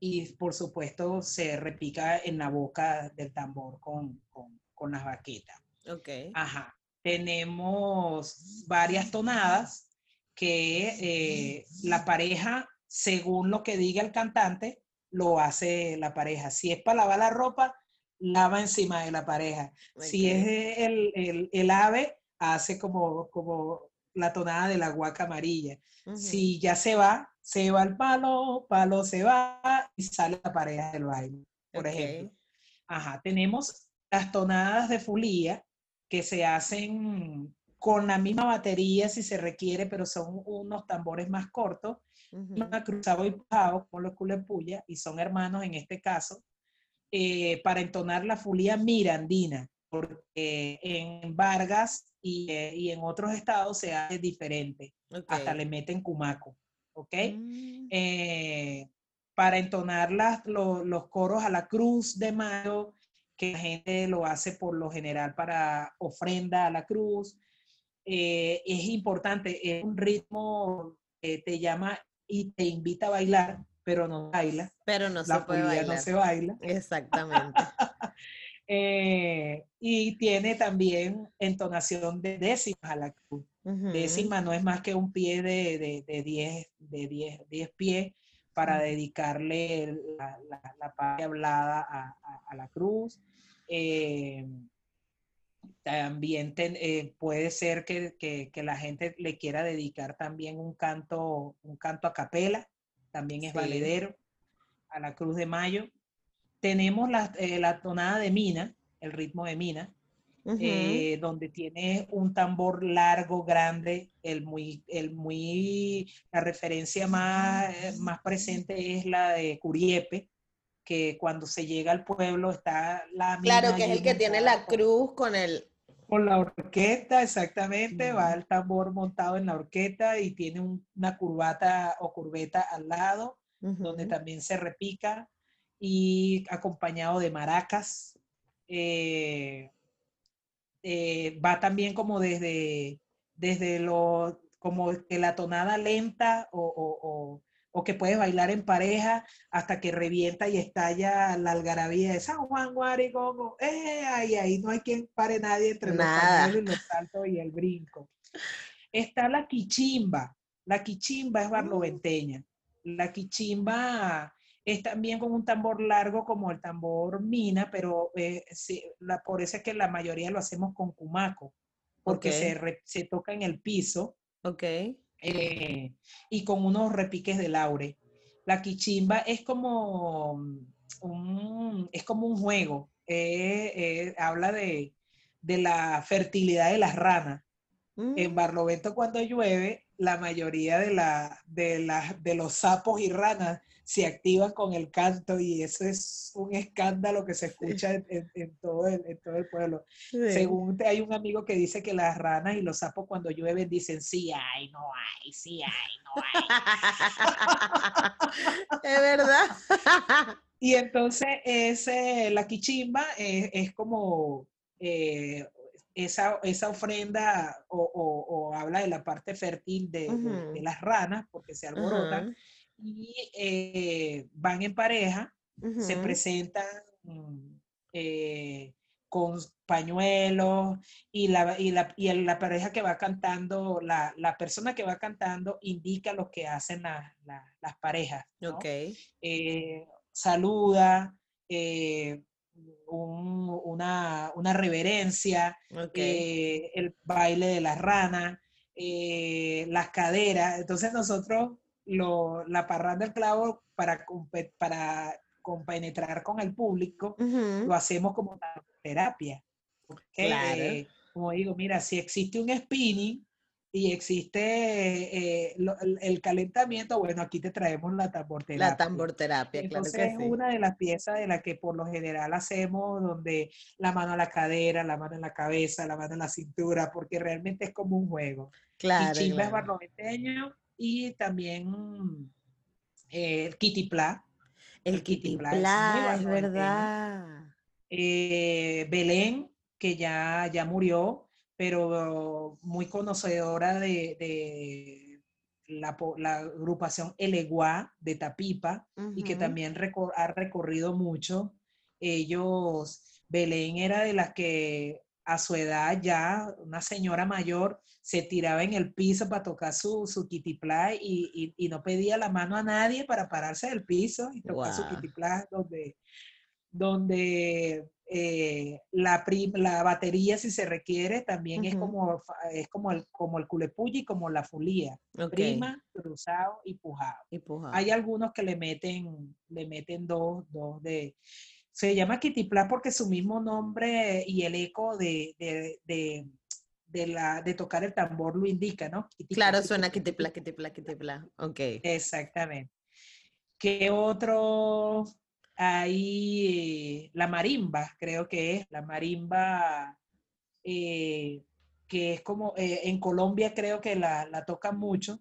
y por supuesto se repica en la boca del tambor con, con, con las baquetas. Ok. Ajá. Tenemos varias tonadas que eh, la pareja, según lo que diga el cantante, lo hace la pareja. Si es para lavar la ropa, lava encima de la pareja. Si es el, el, ave, hace como, como la tonada de la guaca amarilla. Si ya se va, se va el palo, palo se va y sale la pareja del baile, por ejemplo. Ajá, tenemos las tonadas de fulía, que se hacen con la misma batería si se requiere, pero son unos tambores más cortos, cruzado y pujado con los culepuya, y son hermanos en este caso, eh, para entonar la fulía mirandina, porque en Vargas y, eh, y, en otros estados se hace diferente, hasta le meten cumaco, ¿ok? Mm. Eh, para entonar las, los coros a la cruz de mayo, que la gente lo hace por lo general para ofrenda a la cruz. Eh, es importante, es un ritmo eh, te llama y te invita a bailar, pero no baila. Pero no se puede bailar. no se baila. Exactamente. Eh, y tiene también entonación de décimas a la cruz. Décima no es más que un pie de 10 de, diez, de diez, diez pies para dedicarle la, la, parte hablada a, a, la cruz. Eh, también eh, puede ser que, que, que, la gente le quiera dedicar también un canto, un canto a capela, también es valedero, a la Cruz de Mayo. Tenemos la, eh, la tonada de Mina, el ritmo de Mina, eh, donde tiene un tambor largo, grande, el muy, el muy, la referencia más, más presente es la de Curiepe, que cuando se llega al pueblo está la Claro, que es el que tiene la cruz con el... Con la orquesta, exactamente, va el tambor montado en la orquesta y tiene una curvata o curveta al lado, donde también se repica y acompañado de maracas. Eh, eh, va también como desde, desde lo, como que la tonada lenta o, o, que puedes bailar en pareja hasta que revienta y estalla la algarabía de San Juan Guaricongo. Eh, ahí, ahí no hay quien pare nadie entre los y los saltos y el brinco. Está la quichimba. La quichimba es barloventeña. La quichimba es también con un tambor largo como el tambor mina, pero eh, la, por eso es que la mayoría lo hacemos con cumaco, porque se, se, toca en el piso. Ok. Eh, y con unos repiques de laure. La quichimba es como un, es como un juego. Eh, habla de, de, la fertilidad de las ranas. En mm. Barlovento cuando llueve, la mayoría de, la, de, la, de los sapos y ranas se activan con el canto y eso es un escándalo que se escucha en, todo, el, en todo el pueblo. Según hay un amigo que dice que las ranas y los sapos cuando llueven dicen sí hay, no hay, sí hay, no hay. es verdad. y entonces ese, la quichimba es, como eh, esa, esa, ofrenda o, habla de la parte fértil de, las ranas porque se alborotan y eh, van en pareja, se presentan eh, con pañuelos y la, y la, y la pareja que va cantando, la, la, persona que va cantando indica lo que hacen las parejas. Eh, saluda, una, una, reverencia, el baile de las ranas, las caderas. Entonces nosotros lo, la parranda del clavo para, para compenetrar con el público, lo hacemos como terapia. Eh, como digo, mira, si existe un spinning y existe eh, el, calentamiento, bueno, aquí te traemos la tamborterapia. La tamborterapia, Entonces, claro es una de las piezas de las que por lo general hacemos, donde la mano a la cadera, la mano en la cabeza, la mano en la cintura, porque realmente es como un juego. Claro. Y Chimba claro y también eh, el Kitipla. El, Kitipla, es, verdad. Eh, Belén, que ya, ya murió, pero muy conocedora de, la, agrupación Eleguá de Tapipa y que también ha recorrido mucho. Ellos, Belén era de las que a su edad ya, una señora mayor, se tiraba en el piso para tocar su, su kitiplá y, y, no pedía la mano a nadie para pararse del piso y tocar su kitiplá donde, donde eh, la, la batería, si se requiere, también es como, es como el, como el culepulli, como la fulía. Prima, cruzado y pujado. Hay algunos que le meten, le meten dos, dos de se llama Kitipla porque su mismo nombre y el eco de, de, de, la, de tocar el tambor lo indica, ¿no? claro, suena Kitipla, Kitipla, Kitipla. Ok. Exactamente. ¿Qué otro? Hay la marimba, creo que es, la marimba, eh, que es como, eh, en Colombia creo que la, la tocan mucho,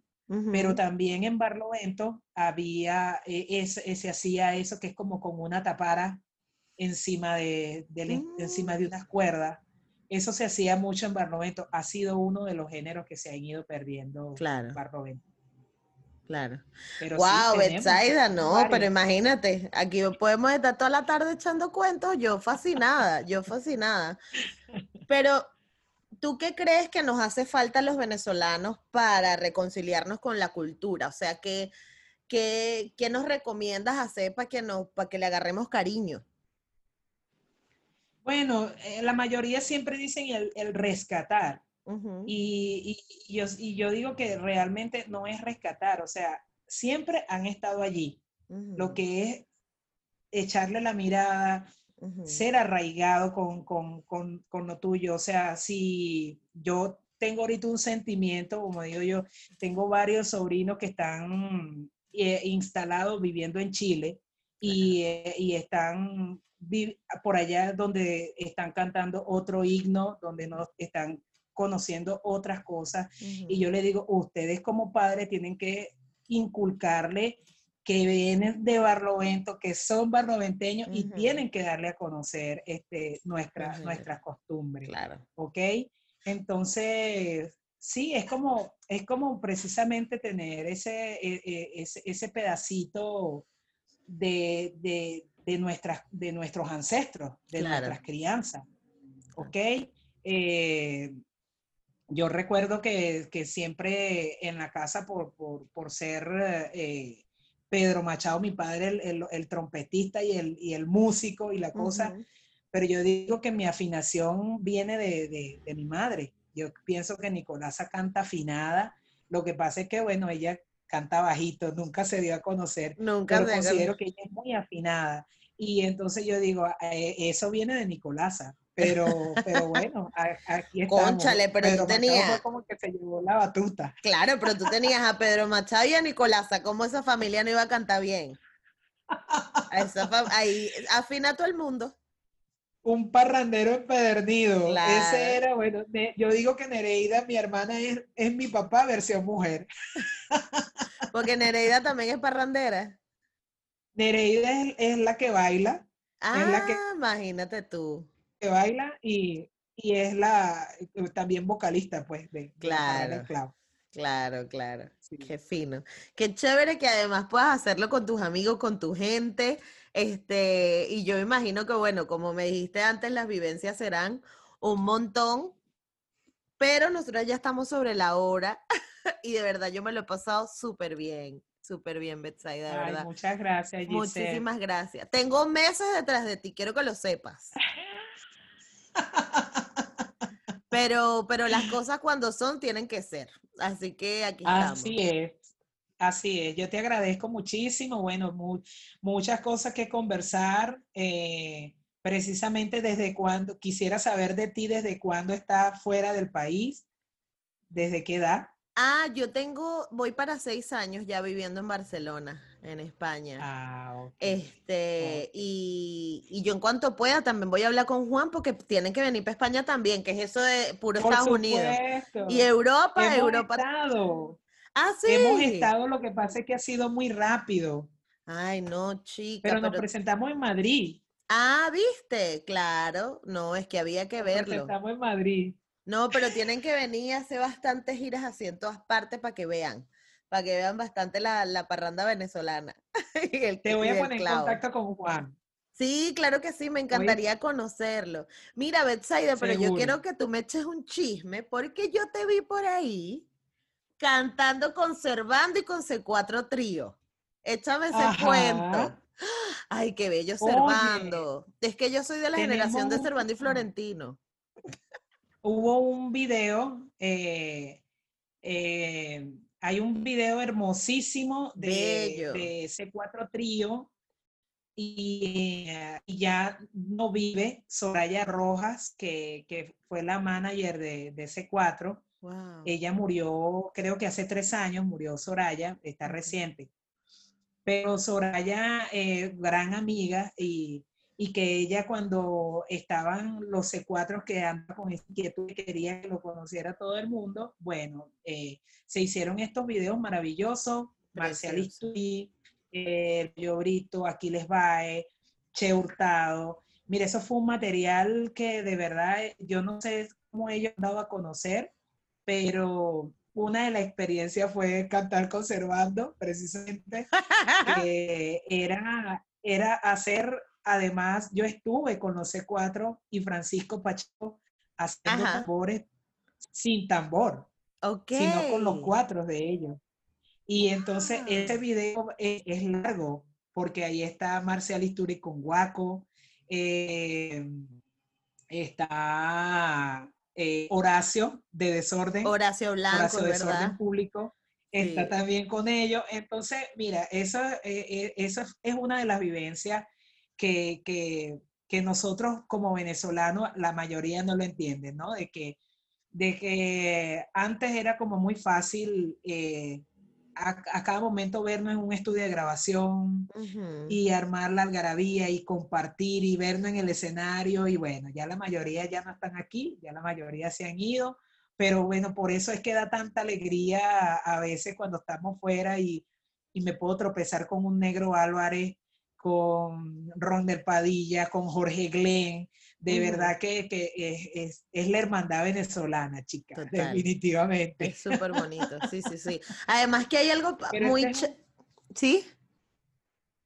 pero también en Barlovento había, eh, se hacía eso que es como con una tapara encima de, encima de mm. unas cuerdas. Eso se hacía mucho en Barlovento. Ha sido uno de los géneros que se han ido perdiendo claro. en Barlovento. Claro. wow, Betsaida, no, pero imagínate, aquí podemos estar toda la tarde echando cuentos, yo fascinada, yo fascinada. Pero, ¿tú qué crees que nos hace falta a los venezolanos para reconciliarnos con la cultura? O sea, ¿qué, qué, qué nos recomiendas hacer para que, nos, para que le agarremos cariño? Bueno, eh, la mayoría siempre dicen el, rescatar. y, yo, y, yo, digo que realmente no es rescatar, o sea, siempre han estado allí. Lo que es echarle la mirada, ser arraigado con, con, con, con, lo tuyo. O sea, si yo tengo ahorita un sentimiento, como digo yo, tengo varios sobrinos que están eh, instalados viviendo en Chile y, eh, y están por allá donde están cantando otro himno, donde nos están conociendo otras cosas. Y yo le digo, ustedes como padres tienen que inculcarle que vienen de Barlovento, que son barloventeños y tienen que darle a conocer este, nuestras, nuestras costumbres. Claro. ¿Ok? Entonces, sí, es como, es como precisamente tener ese, e, e, ese, ese pedacito de, de, de, nuestras, de nuestros ancestros, de nuestras crianzas. ¿Ok? Eh, yo recuerdo que, que, siempre en la casa, por, por, por ser eh, Pedro Machado, mi padre, el, el, trompetista y el, y el, músico y la cosa, pero yo digo que mi afinación viene de, de, de, mi madre. Yo pienso que Nicolasa canta afinada. Lo que pasa es que, bueno, ella canta bajito, nunca se dio a conocer, nunca pero considero que ella es muy afinada. Y entonces yo digo, eh, eso viene de Nicolasa, pero, pero bueno, aquí estamos. Conchale, pero tú tenías... Fue como que se llevó la batuta. Claro, pero tú tenías a Pedro Machado y a Nicolasa, ¿cómo esa familia no iba a cantar bien? ahí afina todo el mundo. Un parrandero empedernido. Ese era, bueno, yo digo que Nereida, mi hermana, es, es mi papá versión mujer. Porque Nereida también es parrandera. Nereida es, la que baila. Ah, es la que, ah, imagínate tú. Que baila y, es la también vocalista, pues, de, claro. Claro, claro. Qué fino. Qué chévere que además puedas hacerlo con tus amigos, con tu gente. Este, y yo imagino que, bueno, como me dijiste antes, las vivencias serán un montón, pero nosotros ya estamos sobre la hora y de verdad yo me lo he pasado súper bien. Súper bien, Betsaida, de verdad. Muchas gracias, Giselle. Muchísimas gracias. Tengo meses detrás de ti, quiero que lo sepas. pero, pero las cosas cuando son tienen que ser. Así que aquí estamos. Así es. Así es, yo te agradezco muchísimo. Bueno, muchas cosas que conversar. Eh, precisamente desde cuando, quisiera saber de ti desde cuándo estás fuera del país, desde qué edad. Ah, yo tengo, voy para seis años ya viviendo en Barcelona, en España. Ah, Este, y, yo en cuanto pueda también voy a hablar con Juan porque tienen que venir para España también, que es eso de puro Estados Unidos. Y Europa, Hemos Europa. Estado. Ah, sí. Hemos estado, lo que pasa es que ha sido muy rápido. Ay, no, chica. Pero nos presentamos en Madrid. Ah, viste, claro. No, es que había que verlo. Nos presentamos en Madrid. No, pero tienen que venir a hacer bastantes giras así en todas partes para que vean, para que vean bastante la, la parranda venezolana. Te voy a poner en contacto con Juan. Sí, claro que sí, me encantaría conocerlo. Mira, Betsaida, pero yo quiero que tú me eches un chisme porque yo te vi por ahí cantando conservando y con C4 trío. Échame ese cuento. Ay, qué bello Servando. Es que yo soy de la generación de Servando y Florentino hubo un video, eh, eh, hay un video hermosísimo de, de C4 Trío y, ya no vive Soraya Rojas, que, fue la manager de, de C4. Ella murió, creo que hace tres años, murió Soraya, está reciente. Pero Soraya, eh, gran amiga y y que ella cuando estaban los C4 que andaban con inquietud y quería que lo conociera todo el mundo, bueno, eh, se hicieron estos videos maravillosos, Marcial eh, Brito, Aquiles Bae, Che Hurtado. Mire, eso fue un material que de verdad yo no sé cómo ellos han dado a conocer, pero una de las experiencias fue cantar conservando, precisamente. era, era hacer, además, yo estuve con los C4 y Francisco Pacheco haciendo tambores sin tambor, sino con los cuatro de ellos. Y entonces ah. ese video es, largo, porque ahí está Marcial Isturi con Guaco, eh, está eh, Horacio de Desorden. Horacio Blanco, Horacio de Desorden Público. Está también con ellos. Entonces, mira, eso, eh, eso es una de las vivencias que, que, que, nosotros como venezolanos, la mayoría no lo entienden, ¿no? De que, de que antes era como muy fácil a, cada momento vernos en un estudio de grabación y armar la algarabía y compartir y vernos en el escenario y bueno, ya la mayoría ya no están aquí, ya la mayoría se han ido, pero bueno, por eso es que da tanta alegría a, veces cuando estamos fuera y, y, me puedo tropezar con un negro Álvarez, con Ron del Padilla, con Jorge Glenn, de verdad que, es, la hermandad venezolana, chica, definitivamente. Es súper bonito, sí, sí, sí. Además que hay algo muy... ¿Sí?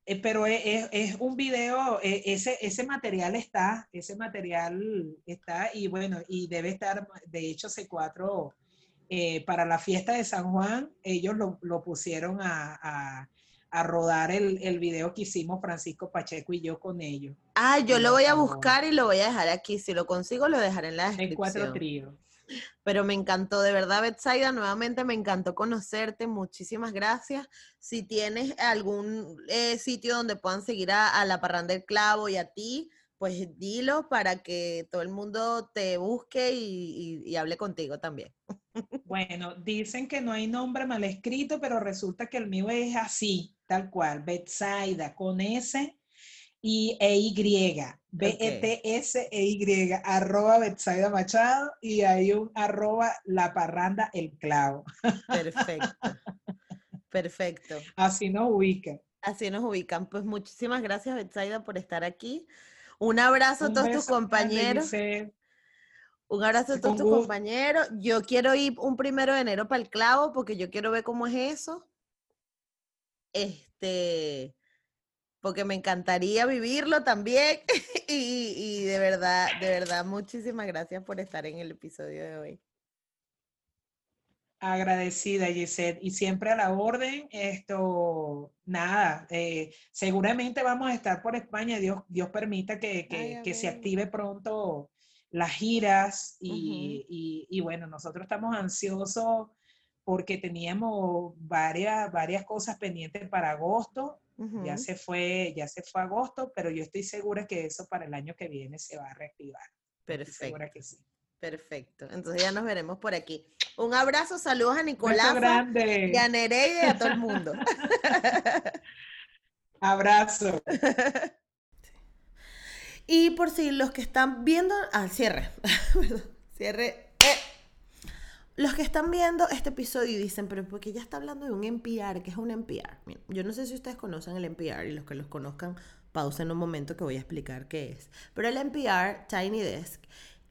Eh, pero es, un video, e, ese, ese material está, ese material está y bueno, y debe estar, de hecho, C4, eh, para la fiesta de San Juan, ellos lo, pusieron a a rodar el, el, video que hicimos Francisco Pacheco y yo con ellos. Ah, yo lo voy a buscar y lo voy a dejar aquí. Si lo consigo, lo dejaré en la descripción. En cuatro tríos. Pero me encantó, de verdad, Betsaida, nuevamente me encantó conocerte. Muchísimas gracias. Si tienes algún eh, sitio donde puedan seguir a, la Parranda del Clavo y a ti, pues dilo para que todo el mundo te busque y, y hable contigo también. Bueno, dicen que no hay nombre mal escrito, pero resulta que el mío es así tal cual, Betsaida con S y e Y, B-E-T-S-E-Y, arroba Betsaida Machado y hay un arroba La Parranda El Clavo. Perfecto, perfecto. Así nos ubican. Así nos ubican. Pues muchísimas gracias Betsaida por estar aquí. Un abrazo a todos tus compañeros. Un abrazo a todos tus compañeros. Yo quiero ir un primero de enero para el clavo porque yo quiero ver cómo es eso. Este, porque me encantaría vivirlo también. y, de verdad, de verdad, muchísimas gracias por estar en el episodio de hoy. Agradecida, Gisette. Y siempre a la orden, esto, nada, eh, seguramente vamos a estar por España, Dios, Dios permita que, que, se active pronto las giras y, y, bueno, nosotros estamos ansiosos porque teníamos varias, varias cosas pendientes para agosto. Ya se fue, ya se fue agosto, pero yo estoy segura que eso para el año que viene se va a reactivar. Perfecto. segura que sí. Perfecto. Entonces ya nos veremos por aquí. Un abrazo, saludos a Nicolás, y a Nereide y a todo el mundo. abrazo. Y por si los que están viendo, al cierre, cierre los que están viendo este episodio dicen, pero porque ya está hablando de un NPR, que es un NPR? yo no sé si ustedes conocen el NPR y los que los conozcan, pausen un momento que voy a explicar qué es. Pero el NPR, Tiny Desk,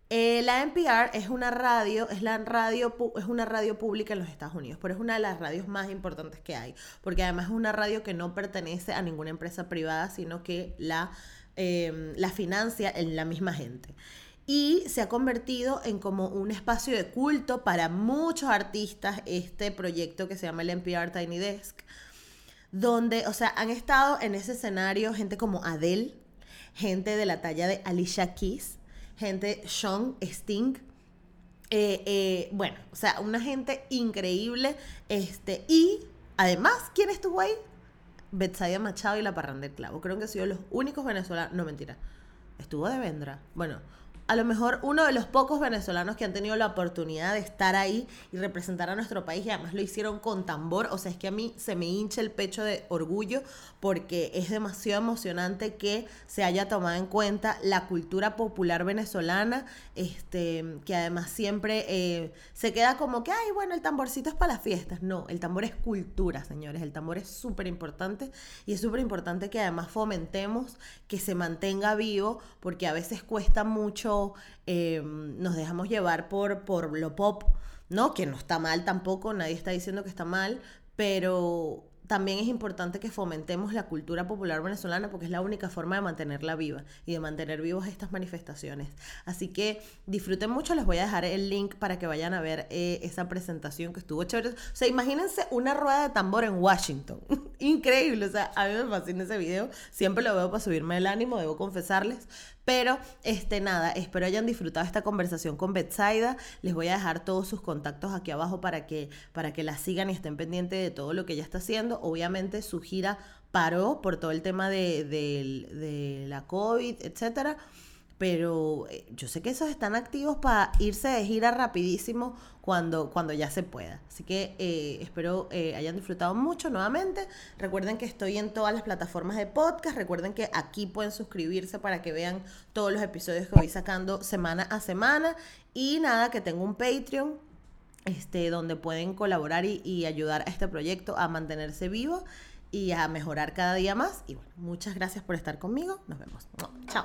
eh, la NPR es una radio, es la radio, es una radio pública en los Estados Unidos, pero es una de las radios más importantes que hay, porque además es una radio que no pertenece a ninguna empresa privada, sino que la, eh, la financia en la misma gente y se ha convertido en como un espacio de culto para muchos artistas este proyecto que se llama el NPR Tiny Desk, donde, o sea, han estado en ese escenario gente como Adele, gente de la talla de Alicia Keys, gente Sean Sting, eh, eh, bueno, o sea, una gente increíble, este, y además, ¿quién estuvo ahí? Betsaida Machado y La Parranda del Clavo, creo que han sido los únicos venezolanos, no mentira, estuvo de Vendra, bueno, a lo mejor uno de los pocos venezolanos que han tenido la oportunidad de estar ahí y representar a nuestro país y además lo hicieron con tambor, o sea, es que a mí se me hincha el pecho de orgullo porque es demasiado emocionante que se haya tomado en cuenta la cultura popular venezolana, este, que además siempre eh, se queda como que, ay, bueno, el tamborcito es para las fiestas. No, el tambor es cultura, señores, el tambor es súper importante y es súper importante que además fomentemos que se mantenga vivo porque a veces cuesta mucho Em, nos dejamos llevar por, por lo pop ¿no? Que no está mal tampoco, nadie está diciendo que está mal, pero también es importante que fomentemos la cultura popular venezolana porque es la única forma de mantenerla viva y de mantener vivas estas manifestaciones. Así que disfruten mucho, les voy a dejar el link para que vayan a ver eh, esa presentación que estuvo chévere. O sea, imagínense una rueda de tambor en Washington. Increíble, o sea, a mí me fascina ese video, siempre lo veo para subirme el ánimo, debo confesarles, pero, este, nada, espero hayan disfrutado esta conversación con Betsaida. Les voy a dejar todos sus contactos aquí abajo para que, para que la sigan y estén pendientes de todo lo que ella está haciendo. Obviamente su gira paró por todo el tema de, de la COVID, etcétera pero eh, yo sé que esos están activos para irse de gira rapidísimo cuando, cuando ya se pueda. Así que eh, espero eh, hayan disfrutado mucho nuevamente. Recuerden que estoy en todas las plataformas de podcast. Recuerden que aquí pueden suscribirse para que vean todos los episodios que voy sacando semana a semana. Y nada, que tengo un Patreon este, donde pueden colaborar y, y ayudar a este proyecto a mantenerse vivo y a mejorar cada día más. Y bueno, muchas gracias por estar conmigo. Nos vemos. Chao.